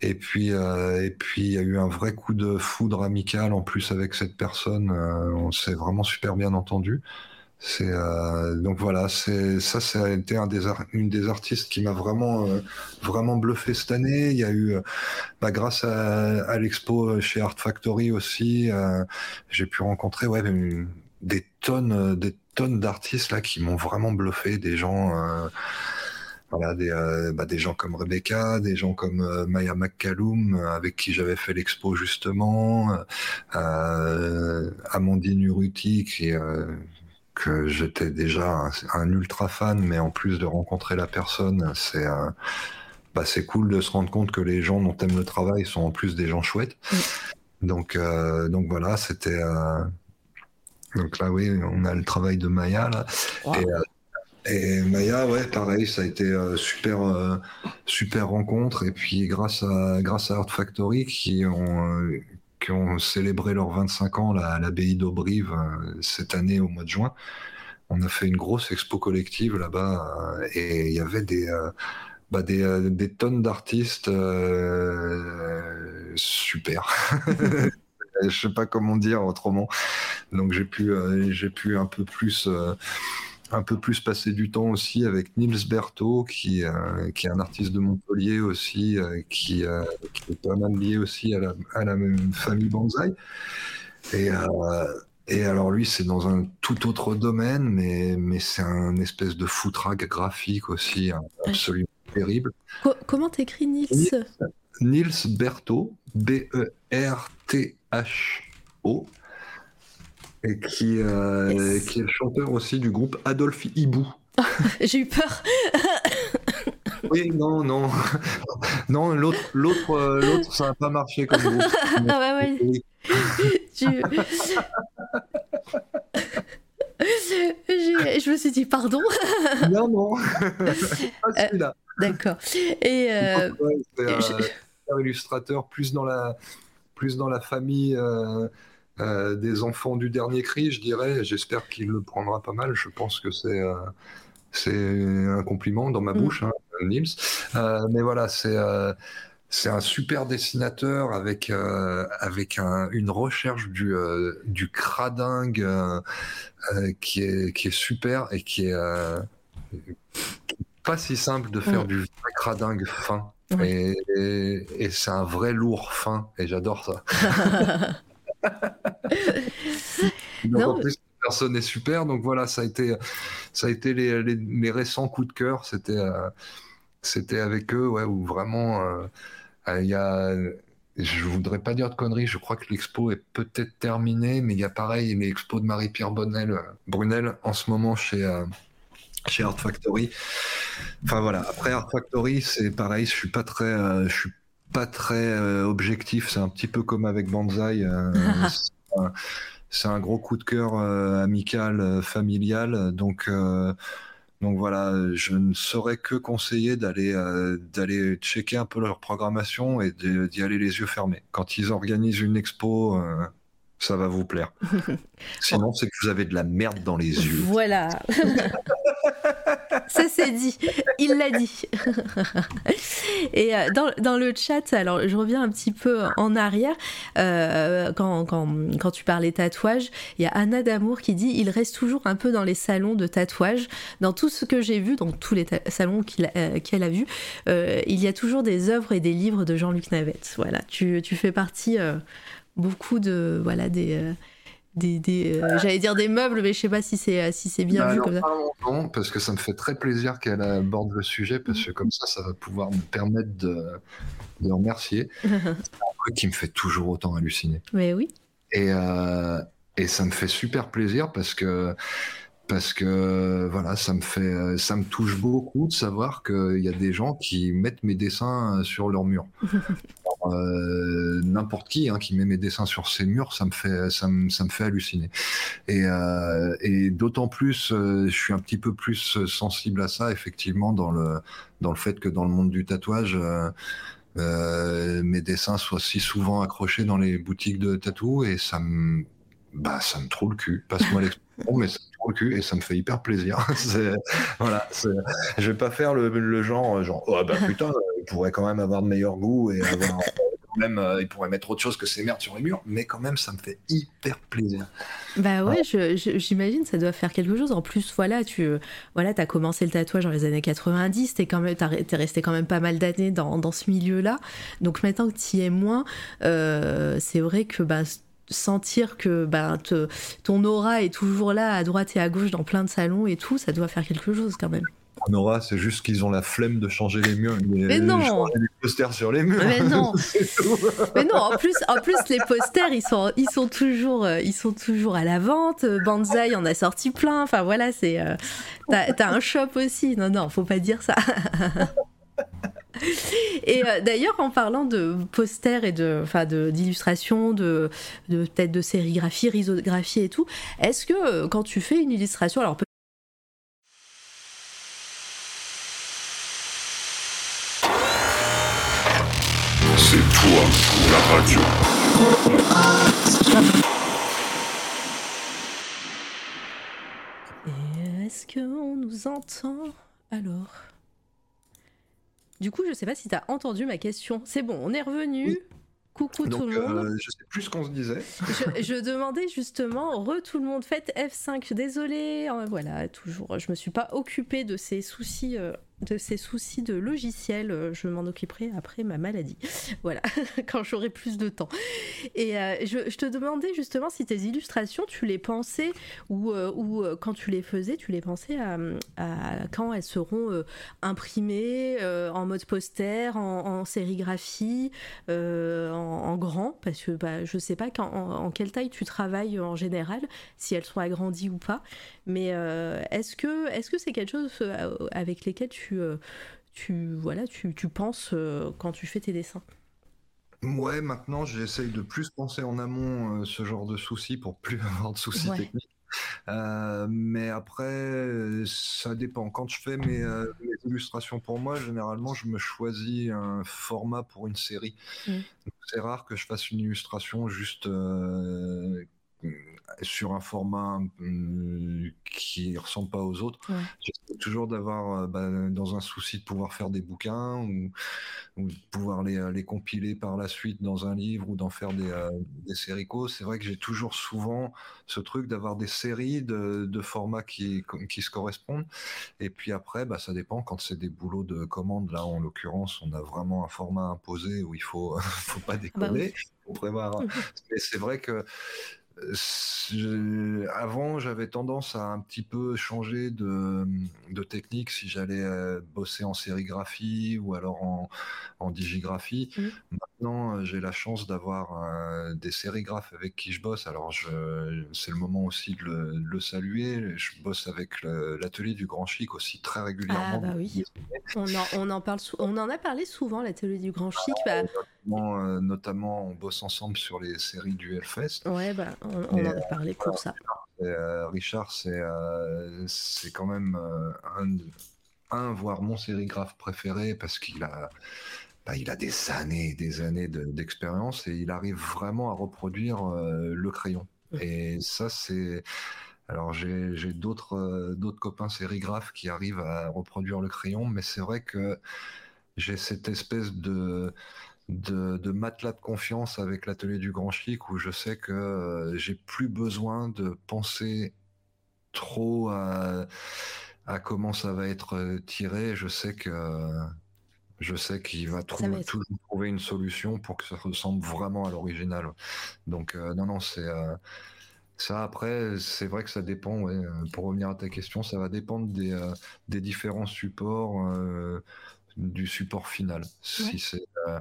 Et puis, euh, et puis, il y a eu un vrai coup de foudre amical en plus avec cette personne. Euh, on s'est vraiment super bien entendu. Euh, donc voilà, ça, ça a été une des artistes qui m'a vraiment vraiment bluffé cette année. Il y a eu, bah, grâce à, à l'expo chez Art Factory aussi, j'ai pu rencontrer ouais des tonnes des tonnes d'artistes là qui m'ont vraiment bluffé, des gens voilà, des, euh, bah, des gens comme Rebecca, des gens comme euh, Maya McCallum, euh, avec qui j'avais fait l'expo justement, Amandine Urruti, qui, que j'étais déjà un, ultra fan, mais en plus de rencontrer la personne, c'est bah, cool de se rendre compte que les gens dont t'aimes le travail sont en plus des gens chouettes. Donc, donc voilà, c'était. donc là, oui, on a le travail de Maya là. Et, et Maya, ouais, pareil, ça a été euh, super, euh, super rencontre. Et puis grâce à grâce à Art Factory qui ont euh, qui ont célébré leurs 25 ans à l'abbaye d'Aubrive cette année au mois de juin, on a fait une grosse expo collective là-bas et il y avait des bah, des, des, tonnes d'artistes super. [LAUGHS] Je sais pas comment dire autrement. Donc j'ai pu j'ai pu un peu plus un peu plus passer du temps aussi avec Nils Berthaud, qui, euh, qui est un artiste de Montpellier aussi, euh, qui, euh, qui, est pas mal lié aussi à la, à la même famille Banzai. Et, et alors lui, c'est dans un tout autre domaine, mais, mais c'est un espèce de foutraque graphique aussi, hein, absolument terrible. comment t'écris Nils? Nils Berthaud, B-E-R-T-H-O et qui, euh, qui est le chanteur aussi du groupe Adolphe Hibou. [LAUGHS] J'ai eu peur. [LAUGHS] oui, non, non. [LAUGHS] Non, l'autre, l'autre, euh, l'autre, ça n'a pas marché comme groupe. Ah ouais, ouais. Je me suis dit pardon. non, non. pas celui-là. Euh, d'accord. Et euh... ouais, illustrateur plus dans la, plus dans la famille. Euh, euh, des enfants du dernier cri, je dirais. J'espère qu'il le prendra pas mal. Je pense que c'est euh, c'est un compliment dans ma mm. bouche, hein, Nils. Euh, mais voilà, c'est c'est un super dessinateur avec avec une recherche du du cradingue qui est qui est super et qui est pas si simple de faire mm. du vrai cradingue fin. Et, et c'est un vrai lourd fin, et j'adore ça. [LAUGHS] donc, en plus, personne n'est super. Donc voilà, ça a été, ça a été les, les, récents coups de cœur. C'était, euh, c'était avec eux, ouais, où vraiment, euh, euh, il y a. Je voudrais pas dire de conneries, je crois que l'expo est peut-être terminée, mais il y a pareil l'expo de Marie-Pierre Brunel en ce moment chez, chez Art Factory. Enfin voilà, après Art Factory, c'est pareil, je suis pas très, je suis pas très euh, objectif. C'est un petit peu comme avec Banzai. Euh, [LAUGHS] c'est un gros coup de cœur euh, amical, familial. Donc, donc voilà, je ne saurais que conseiller d'aller d'aller checker un peu leur programmation et d'y aller les yeux fermés. Quand ils organisent une expo, ça va vous plaire. [LAUGHS] Sinon, c'est que vous avez de la merde dans les yeux. Voilà. [LAUGHS] ça c'est dit. Il l'a dit. [LAUGHS] Et euh, dans, dans, le chat, alors je reviens un petit peu en arrière. Euh, quand, quand, quand, tu parlais tatouage, il y a Anna Damour qui dit il reste toujours un peu dans les salons de tatouage. Dans tout ce que j'ai vu, dans tous les salons euh, qu'elle a vus, il y a toujours des œuvres et des livres de Jean-Luc Navette. Voilà, tu, tu fais partie beaucoup de voilà des euh, des, des euh, j'allais dire des meubles mais je sais pas si c'est euh, si c'est bien bah, vu comme ça. non parce que ça me fait très plaisir qu'elle aborde le sujet parce que comme ça ça va pouvoir me permettre de, de remercier. [LAUGHS] C'est un truc qui me fait toujours autant halluciner. Mais oui. Et et ça me fait super plaisir parce que parce que voilà, ça me fait, ça me touche beaucoup de savoir qu'il y a des gens qui mettent mes dessins sur leur mur. [LAUGHS] Euh, n'importe qui hein, qui met mes dessins sur ses murs, ça me fait, ça me, ça me fait halluciner. Et, euh, et d'autant plus, euh, je suis un petit peu plus sensible à ça, effectivement, dans le, dans le fait que dans le monde du tatouage. mes dessins soient si souvent accrochés dans les boutiques de tatou et ça me bah ça me trouve le cul passe-moi [LAUGHS] l'expression mais ça le cul et ça me fait hyper plaisir [LAUGHS] voilà je vais pas faire le, le genre genre oh bah putain il pourrait quand même avoir de meilleur goût et avoir [LAUGHS] même, euh, il pourrait mettre autre chose que ces merdes sur les murs, mais quand même, ça me fait hyper plaisir. Bah ouais, j'imagine, ça doit faire quelque chose. En plus, voilà, tu voilà, as commencé le tatouage dans les années 90, t'es, quand même, es resté quand même pas mal d'années dans, dans ce milieu-là. Donc maintenant que tu y es moins, euh, c'est vrai que bah, sentir que bah, ton aura est toujours là à droite et à gauche dans plein de salons et tout, ça doit faire quelque chose quand même. Nora, c'est juste qu'ils ont la flemme de changer les murs. Mais non les posters sur les murs. Mais non [LAUGHS] Mais non, en plus, en plus les posters, ils sont, ils sont, toujours, euh, ils sont toujours à la vente. Banzai en a sorti plein. Enfin voilà, c'est. Euh, t'as, un shop aussi. Non, non, faut pas dire ça. [LAUGHS] [LAUGHS] Et euh, d'ailleurs, en parlant de posters et de, enfin, de, d'illustrations, de, de peut-être de sérigraphie, risographie et tout, est-ce que quand tu fais une illustration, alors la radio. Est-ce qu'on nous entend alors? Du coup, je sais pas si tu as entendu ma question. C'est bon, on est revenu. Coucou tout le monde. Euh, je sais plus ce qu'on se disait. je, demandais justement, re tout le monde, faites F5, désolé. Euh, voilà, toujours, je me suis pas occupée de ces soucis euh, de ces soucis de logiciel. Euh, je m'en occuperai après ma maladie. [LAUGHS] Voilà, [LAUGHS] quand j'aurai plus de temps. Et euh, je, te demandais justement si tes illustrations, tu les pensais ou, euh, ou quand tu les faisais, tu les pensais à, quand elles seront imprimées en mode poster, en, sérigraphie, en, grand, parce que bah, je sais pas en, en, quelle taille tu travailles en général, si elles sont agrandies ou pas. Mais est-ce que est-ce que c'est quelque chose avec lesquels tu euh, tu, voilà, tu, tu penses euh, quand tu fais tes dessins? Ouais, maintenant j'essaye de plus penser en amont euh, ce genre de soucis pour plus [LAUGHS] avoir de soucis techniques. mais après, ça dépend. Quand je fais mes, illustrations pour moi, généralement, je me choisis un format pour une série. Mmh. C'est rare que je fasse une illustration juste sur un format euh, qui ressemble pas aux autres. J'essaie toujours d'avoir, euh, bah, dans un souci de pouvoir faire des bouquins ou, de pouvoir les, euh, les, compiler par la suite dans un livre ou d'en faire des, des séricos. C'est vrai que j'ai toujours souvent ce truc d'avoir des séries de, de, formats qui, qui se correspondent. Et puis après, bah, ça dépend quand c'est des boulots de commande. Là, en l'occurrence, on a vraiment un format imposé où il faut, [LAUGHS] faut pas ah bah prévoir. [LAUGHS] Mais c'est vrai que avant, j'avais tendance à un petit peu changer de, de technique si j'allais euh, bosser en sérigraphie ou alors en, en digigraphie. Mmh. Maintenant, euh, j'ai la chance d'avoir euh, des sérigraphes avec qui je bosse. Alors, c'est le moment aussi de le, saluer. Je bosse avec l'atelier du Grand Chic aussi très régulièrement. Ah bah oui. On en, on en, parle on en a parlé souvent, l'atelier du Grand Chic. Bah, euh, notamment, on bosse ensemble sur les séries du Hellfest. Ouais, bah, on, en a parlé pour ça. Euh, Richard, c'est euh, c'est quand même un, un, voire mon sérigraphe préféré parce qu'il a bah, il a des années et des années d'expérience et il arrive vraiment à reproduire le crayon. Et ça, c'est. Alors, j'ai d'autres d'autres copains sérigraphes qui arrivent à reproduire le crayon, mais c'est vrai que j'ai cette espèce de de, matelas de confiance avec l'atelier du Grand Chic où je sais que euh, j'ai plus besoin de penser trop à, comment ça va être euh, tiré. Je sais que je sais qu'il va trouver, toujours trouver une solution pour que ça ressemble vraiment à l'original. Donc euh, non non c'est ça après c'est vrai que ça dépend. Pour revenir à ta question, ça va dépendre des, des différents supports du support final. Si c'est euh,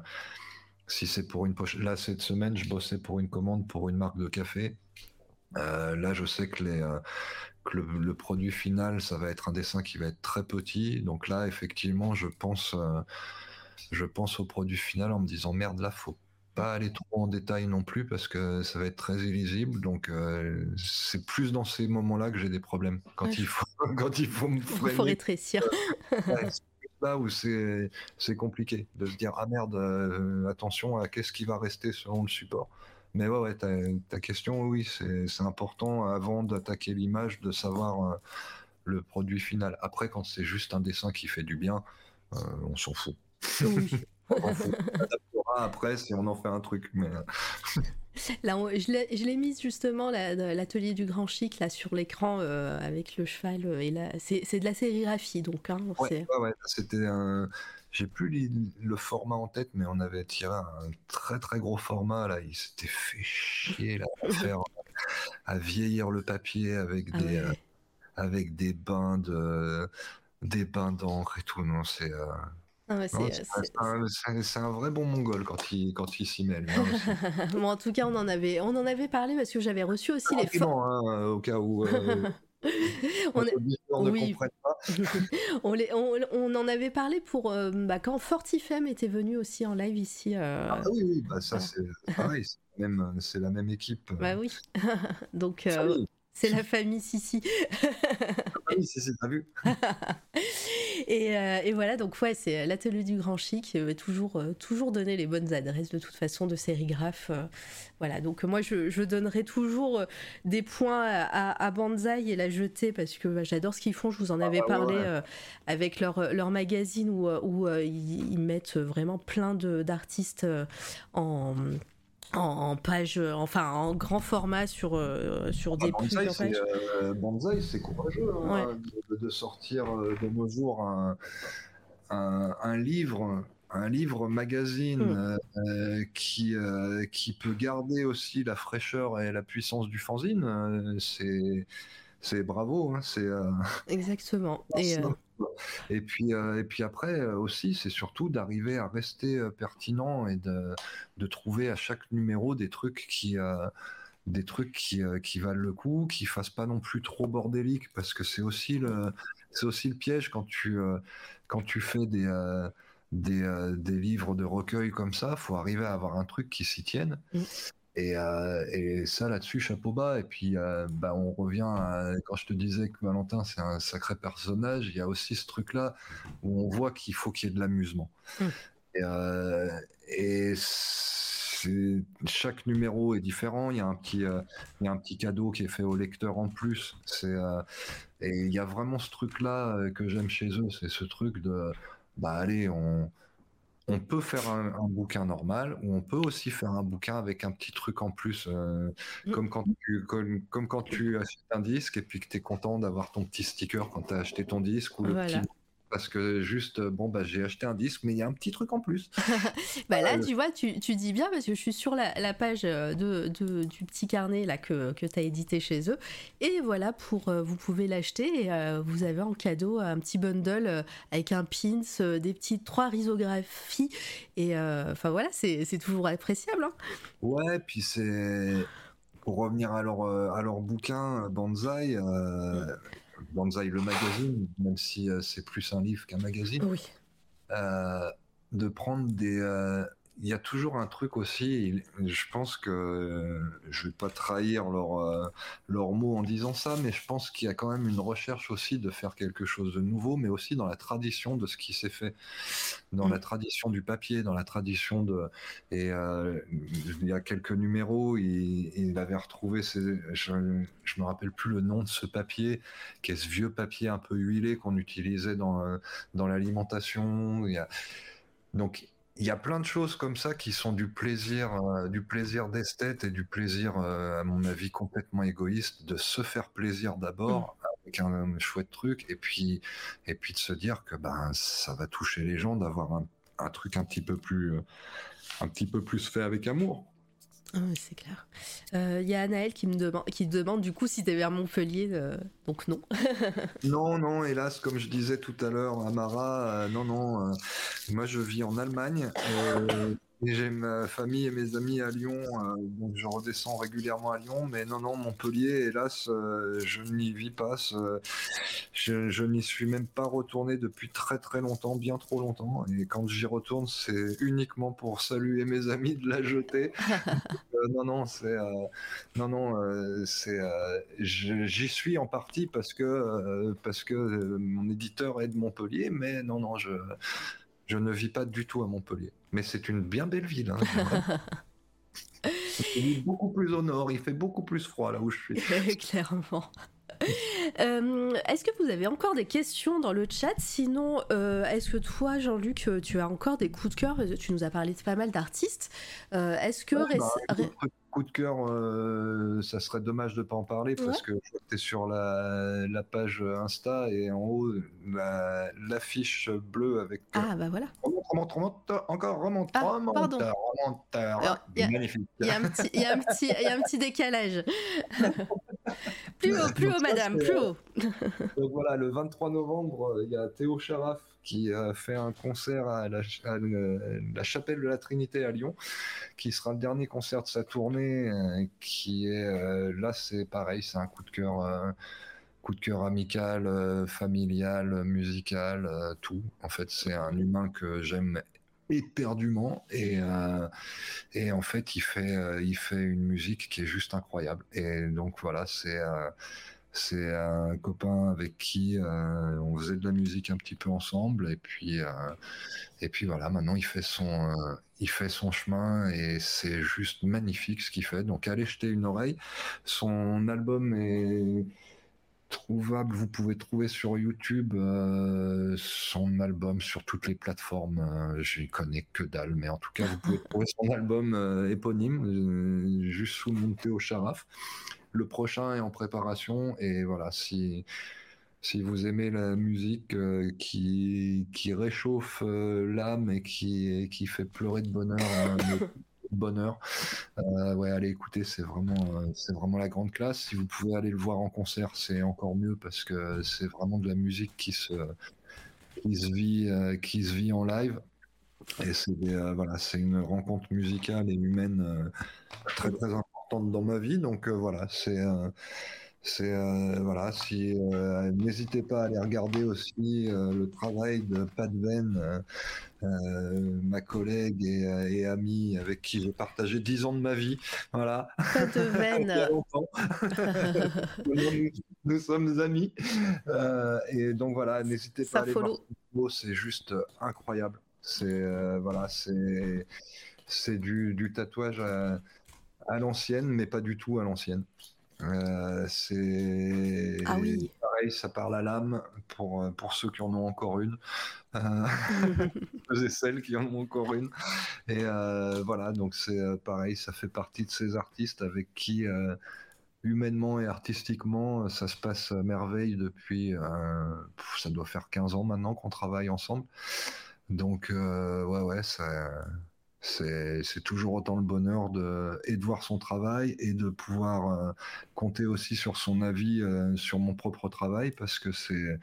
si c'est pour une poche. Là, cette semaine, je bossais pour une commande pour une marque de café. Euh, là, je sais que, les, euh, que le, produit final, ça va être un dessin qui va être très petit. Donc là, effectivement, je pense, je pense au produit final en me disant merde, là, faut pas aller trop en détail non plus parce que ça va être très illisible. Donc c'est plus dans ces moments-là que j'ai des problèmes. Quand il faut, [LAUGHS] quand il faut me Il faut rétrécir là où c'est compliqué de se dire ah merde, euh, attention à qu'est-ce qui va rester selon le support. Mais ouais, ouais ta, question, oui, c'est important avant d'attaquer l'image de savoir euh, le produit final. Après, quand c'est juste un dessin qui fait du bien, euh, on s'en fout. Oui. [LAUGHS] on après si on en fait un truc. Mais... [LAUGHS] [LAUGHS] Là, je l'ai mise justement, l'atelier du grand chic, là, sur l'écran, euh, avec le cheval. Euh, et c'est de la sérigraphie, donc. Hein, ouais, ouais, c'était un. J'ai plus le format en tête, mais on avait tiré un très très gros format là. Il s'était fait chier là, à faire, [LAUGHS] à vieillir le papier avec ah des, euh, avec des bains de, des bains d'encre et tout. Non, c'est. Ah c'est un, vrai bon mongol quand il quand il s'y mêle. [LAUGHS] bon, en tout cas, on en avait on en avait parlé parce que j'avais reçu aussi les hein, au cas où. Euh, [LAUGHS] on, oui. pas. [LAUGHS] on, les, on, en avait parlé pour euh, bah, quand Fortifem était venu aussi en live ici. Euh, ah oui, oui bah, ça c'est pareil, c'est la même équipe. Bah oui. Donc c'est la famille Sissi. Ah oui, c'est t'as vu. Et, euh, et, voilà, donc ouais, c'est l'atelier du Grand Chic, euh, toujours, euh, toujours donner les bonnes adresses de toute façon de sérigraphe. voilà, donc moi je, je, donnerai toujours des points à, à Banzai et la jetée parce que bah, j'adore ce qu'ils font. Je vous en avais ah, parlé avec leur, leur magazine où, où ils, mettent vraiment plein d'artistes en en, page, enfin en grand format sur, euh, sur des ah, pages. Euh, Banzai, c'est courageux hein, de, sortir euh, de nos jours un, un, livre. Un livre magazine hmm. qui, qui peut garder aussi la fraîcheur et la puissance du fanzine, c'est c'est bravo. Hein, c'est exactement. [LAUGHS] Et, et puis, euh, et puis après euh, aussi, c'est surtout d'arriver à rester euh, pertinent et de, de, trouver à chaque numéro des trucs qui, des trucs qui, qui, valent le coup, qui fassent pas non plus trop bordélique, parce que c'est aussi le, c'est aussi le piège quand tu, quand tu fais des, des, des, livres de recueil comme ça, faut arriver à avoir un truc qui s'y tienne. Mm. Et, euh, et, ça là-dessus, chapeau bas. Et puis, euh, bah, on revient à, quand je te disais que Valentin, c'est un sacré personnage, il y a aussi ce truc-là où on voit qu'il faut qu'il y ait de l'amusement. Hum. Et, euh, et chaque numéro est différent. Il y a un petit, euh, il y a un petit cadeau qui est fait au lecteur en plus. C'est, et il y a vraiment ce truc-là que j'aime chez eux. C'est ce truc de, bah allez, on, on peut faire un, bouquin normal ou on peut aussi faire un bouquin avec un petit truc en plus, euh, mm. comme, quand tu, comme, quand tu achètes un disque et puis que tu es content d'avoir ton petit sticker quand tu as acheté ton disque ou le petit parce que juste, euh, bon, bah, j'ai acheté un disque, mais il y a un petit truc en plus. [LAUGHS] bah là, euh, tu vois, tu, tu, dis bien, parce que je suis sur la, page euh, de, du petit carnet là, que, que tu as édité chez eux. Et voilà, pour, vous pouvez l'acheter et vous avez en cadeau un petit bundle avec un pins, des petites trois risographies. Et enfin voilà, c'est toujours appréciable. Hein. Ouais, puis c'est. Pour revenir à leur, à leur bouquin Banzai, mm. Banzai le magazine, même si euh, c'est plus un livre qu'un magazine, oui. euh, de prendre des. Euh, il y a toujours un truc aussi. Je pense que je vais pas trahir leur euh, leurs mots en disant ça, mais je pense qu'il y a quand même une recherche aussi de faire quelque chose de nouveau, mais aussi dans la tradition de ce qui s'est fait, dans la mm. tradition du papier, dans la tradition de. Et euh, il y a quelques numéros, il, il avait retrouvé. Ses, je, je me rappelle plus le nom de ce papier, qui est ce vieux papier un peu huilé qu'on utilisait dans dans l'alimentation. Donc il y a plein de choses comme ça qui sont du plaisir, euh, du plaisir d'esthète et du plaisir, euh, à mon avis, complètement égoïste de se faire plaisir d'abord mm. avec un, chouette truc et puis et puis de se dire que ben ça va toucher les gens d'avoir un, un, truc un petit peu plus un petit peu plus fait avec amour. Ah c'est clair. Il euh, y a Anaël qui me demande, qui demande du coup si tu es vers Montpellier, euh, donc non. [LAUGHS] non, non, hélas, comme je disais tout à l'heure, Amara, euh, non, non, moi je vis en Allemagne. J'ai ma famille et mes amis à Lyon, euh, donc je redescends régulièrement à Lyon, mais non, non, Montpellier, hélas, euh, je n'y vis pas. je, je n'y suis même pas retourné depuis très très longtemps, bien trop longtemps. Et quand j'y retourne, c'est uniquement pour saluer mes amis de la jetée. [LAUGHS] Euh, non, non, c'est non, non, c'est j'y suis en partie parce que parce que mon éditeur est de Montpellier, mais non, non, je je ne vis pas du tout à Montpellier. Mais c'est une bien belle ville. Hein, [LAUGHS] il est beaucoup plus au nord, il fait beaucoup plus froid là où je suis. [LAUGHS] Clairement. Euh, est-ce que vous avez encore des questions dans le chat? Sinon, euh, est-ce que toi, Jean-Luc, tu as encore des coups de cœur? Tu nous as parlé de pas mal d'artistes. Euh, est-ce que coup de cœur, euh, ça serait dommage de ne pas en parler parce que tu es sur la, la, page Insta et en haut, l'affiche bleue avec. Ah, bah voilà. Remonte, remonte, encore, remonte, ah, remonte, remonte. Magnifique. Il y, a un petit, y, a un petit, y a un petit décalage. plus [LAUGHS] haut, plus haut, madame, plus haut. Donc voilà, le 23 novembre, il y a Théo Charaf qui a fait un concert à la, à la, chapelle de la Trinité à Lyon, qui sera le dernier concert de sa tournée, euh, qui est euh, là, c'est pareil, c'est un coup de cœur. Euh, coup de cœur amical, familial, musical, tout. En fait, c'est un humain que j'aime éperdument et et en fait il fait il fait une musique qui est juste incroyable et donc voilà c'est c'est un copain avec qui euh, on faisait de la musique un petit peu ensemble et puis euh, et puis voilà maintenant il fait son euh, il fait son chemin et c'est juste magnifique ce qu'il fait. Donc allez jeter une oreille. Son album est trouvable vous pouvez trouver sur YouTube son album sur toutes les plateformes je n'y connais que dalle mais en tout cas vous pouvez [LAUGHS] trouver son album éponyme juste sous monté au Charaf le prochain est en préparation et voilà, si si vous aimez la musique euh, qui, qui réchauffe euh, l'âme et qui, qui fait pleurer de bonheur, hein, bonheur, euh, ouais, allez écouter, c'est vraiment, c'est vraiment la grande classe. Si vous pouvez aller le voir en concert, c'est encore mieux parce que c'est vraiment de la musique qui se, qui se vit, qui se vit en live. Et c'est voilà, c'est une rencontre musicale et humaine très très importante dans ma vie. Donc euh, voilà, c'est euh, c'est euh, voilà si n'hésitez pas à aller regarder aussi le travail de Pat Venn ma collègue et, et, amie avec qui j'ai partagé dix ans de ma vie voilà. Pat [LAUGHS] Venn. [LAUGHS] Nous, nous, sommes amis et donc voilà n'hésitez pas à aller voir c'est juste incroyable. C'est voilà c'est c'est du, du tatouage à l'ancienne, mais pas du tout à l'ancienne. Euh, c'est ah oui. pareil, ça parle à l'âme pour, pour ceux qui en ont encore une, euh, [LAUGHS] et celles qui en ont encore une. Et euh, voilà, donc c'est euh, pareil, ça fait partie de ces artistes avec qui humainement et artistiquement ça se passe à merveille depuis, ça doit faire 15 ans maintenant qu'on travaille ensemble. Donc ouais, ouais, ça c'est toujours autant le bonheur de et de voir son travail et de pouvoir euh, compter aussi sur son avis euh, sur mon propre travail parce que c'est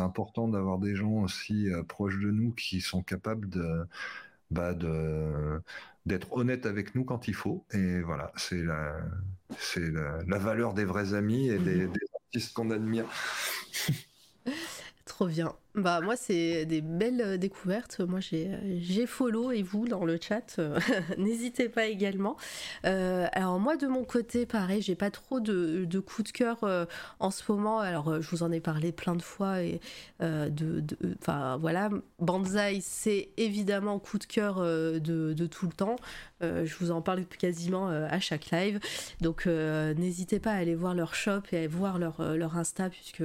important d'avoir des gens aussi euh, proches de nous qui sont capables de bah de d'être honnêtes avec nous quand il faut. Et voilà c'est la c'est la, la, valeur des vrais amis et des artistes qu'on admire [LAUGHS] Trop. Bah moi c'est des belles euh, découvertes. Moi j'ai j'ai follow et vous dans le chat, euh, [LAUGHS] n'hésitez pas également. Euh, alors moi de mon côté pareil, j'ai pas trop de, de coups de cœur en ce moment. Alors je vous en ai parlé plein de fois et de enfin voilà, Banzai c'est évidemment coup de cœur de, de, tout le temps. je vous en parle quasiment à chaque live. Donc n'hésitez pas à aller voir leur shop et à voir leur leur Insta puisque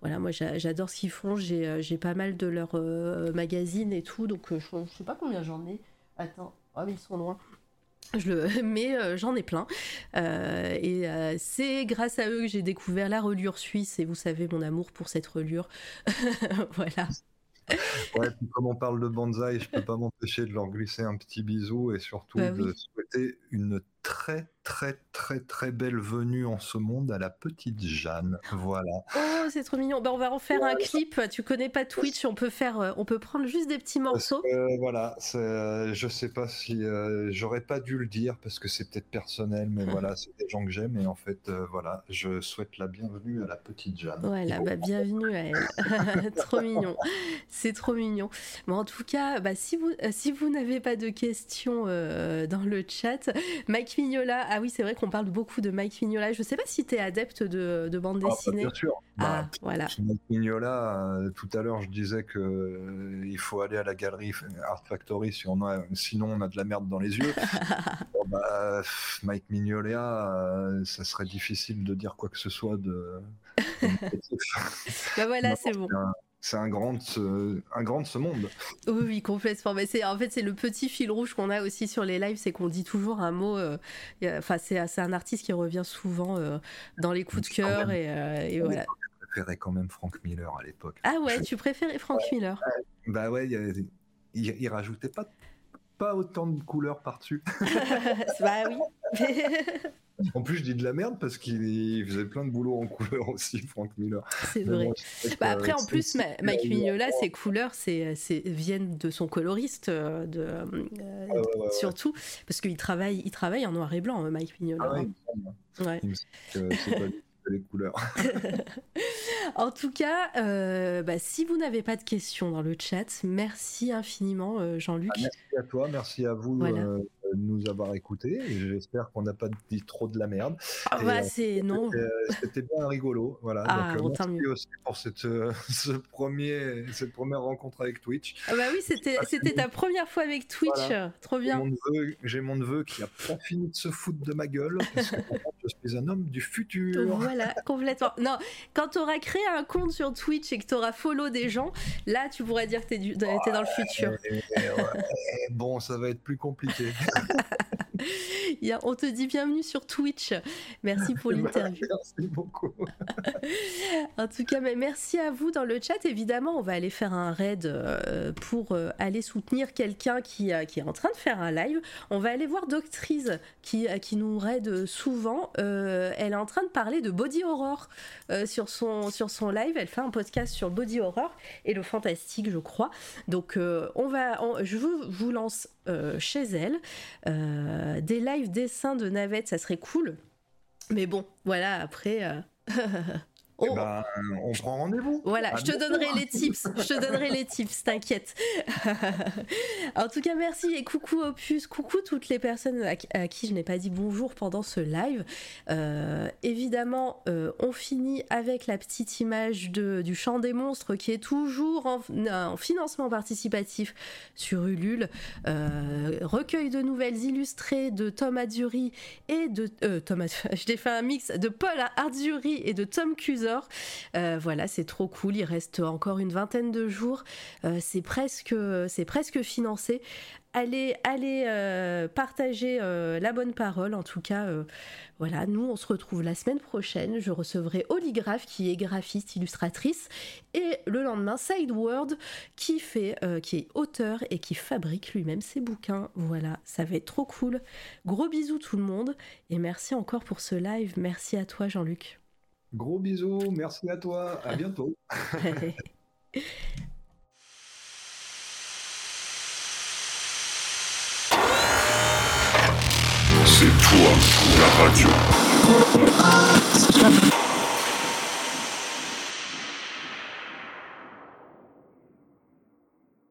voilà, moi j'adore ce qu'ils font. J'ai euh, pas mal de leurs euh, magazines et tout, donc euh, je, je, sais pas combien j'en ai. Attends, oh, mais ils sont loin. Je le... [LAUGHS] Mais j'en ai plein. et c'est grâce à eux que j'ai découvert la relure suisse et vous savez mon amour pour cette relure. [LAUGHS] voilà. Ouais, comme on parle de bonsaï, je peux pas m'empêcher de leur glisser un petit bisou et surtout bah de souhaiter une très très très très belle venue en ce monde à la petite Jeanne. Voilà. Oh, c'est trop mignon. Bah, on va en faire un clip. Tu connais pas Twitch, on peut faire, euh, on peut prendre juste des petits morceaux. voilà, euh, je sais pas si euh, j'aurais pas dû le dire parce que c'est peut-être personnel, mais [LAUGHS] voilà, c'est des gens que j'aime et en fait, voilà, je souhaite la bienvenue à la petite Jeanne. Voilà, bah, bienvenue à elle. [LAUGHS] trop mignon. C'est trop mignon. Mais en tout cas, bah, si vous si vous n'avez pas de questions dans le chat, Mike Mignola. Ah oui, c'est vrai qu'on parle beaucoup de Mike Mignola. Je sais pas si tu es adepte de, bande ah, bah, dessinée. bien sûr. Ah, bah, voilà. Mike Mignola, euh, tout à l'heure, je disais que euh, il faut aller à la galerie Art Factory si on a, sinon on a de la merde dans les yeux. [LAUGHS] bah, Mike Mignola, euh, ça serait difficile de dire quoi que ce soit de. [LAUGHS] bah voilà, c'est bon c'est un grand, un grand de ce monde. Oui, oui complètement. Mais c'est, en fait, c'est le petit fil rouge qu'on a aussi sur les lives, c'est qu'on dit toujours un mot. Euh, enfin, c'est, un artiste qui revient souvent euh, dans les coups de cœur et, euh, et voilà. Je préférais quand même Frank Miller à l'époque. Ah ouais, tu préférais Frank Miller? Bah ouais, il, il, rajoutait pas pas autant de couleurs par-dessus. [LAUGHS] [LAUGHS] bah oui. En plus, je dis de la merde parce qu'il faisait plein de boulot en couleur aussi, Frank Miller. C'est vrai. bah après, en plus, Mike Mignola, ses couleurs c'est, viennent de son coloriste, euh, de, euh, surtout, parce qu'il travaille, il travaille en noir et blanc, euh, Mike Mignola. Ah, hein. c'est pas les couleurs. [LAUGHS] [LAUGHS] en tout cas, bah, si vous n'avez pas de questions dans le chat, merci infiniment, Jean-Luc. Ah, merci à toi, merci à vous nous avoir écoutés. J'espère qu'on n'a pas dit trop de la merde. Ah bah, c'est non. Euh, c'était bien rigolo. Voilà. Ah, Donc, euh, merci aussi pour cette, euh, [LAUGHS] ce premier, cette première rencontre avec Twitch. Ah bah oui, c'était, c'était ta première fois avec Twitch. Trop bien. J'ai mon, neveu, qui a pas fini de se foutre de ma gueule parce que je suis un homme du futur. Voilà, complètement. Non, quand tu auras créé un compte sur Twitch et que tu auras follow des gens, là, tu pourras dire que tu es, dans le futur. bon, ça va être plus compliqué. [LAUGHS] [LAUGHS] on te dit bienvenue sur Twitch. Merci pour [LAUGHS] l'interview. Merci beaucoup. [LAUGHS] en tout cas, mais merci à vous dans le chat. Évidemment, on va aller faire un raid euh, pour euh, aller soutenir quelqu'un qui, euh, qui est en train de faire un live. On va aller voir Doctrice qui, qui nous raid souvent. elle est en train de parler de body horror sur, son, sur son live. Elle fait un podcast sur body horror et le fantastique, je crois. Donc, on va, je vous, vous lance chez elle. Euh, des live dessins de navettes, ça serait cool. Mais bon, voilà, après. [LAUGHS] Eh oh. ben, on prend rendez-vous. Voilà, je te donnerai les tips. Je te donnerai les tips, t'inquiète. [LAUGHS] en tout cas, merci et coucou Opus, coucou toutes les personnes à, qui je n'ai pas dit bonjour pendant ce live. Euh, évidemment, euh, on finit avec la petite image de, du chant des monstres qui est toujours en, financement participatif sur Ulule. Euh, recueil de nouvelles illustrées de Tom Azzuri et de Thomas. [LAUGHS] Je t'ai fait un mix de Paul Arzuri et de Tom Euh, voilà, c'est trop cool. Il reste encore une vingtaine de jours. Euh, c'est presque, c'est presque financé. Allez, allez euh, partager la bonne parole. En tout cas, voilà, nous on se retrouve la semaine prochaine. Je recevrai Oligraphe qui est graphiste, illustratrice, et le lendemain Sideword qui fait, qui est auteur et qui fabrique lui-même ses bouquins. Voilà, ça va être trop cool. Gros bisous tout le monde et merci encore pour ce live. Merci à toi Jean-Luc. Gros bisous, merci à toi, à bientôt. [LAUGHS] C'est toi la radio.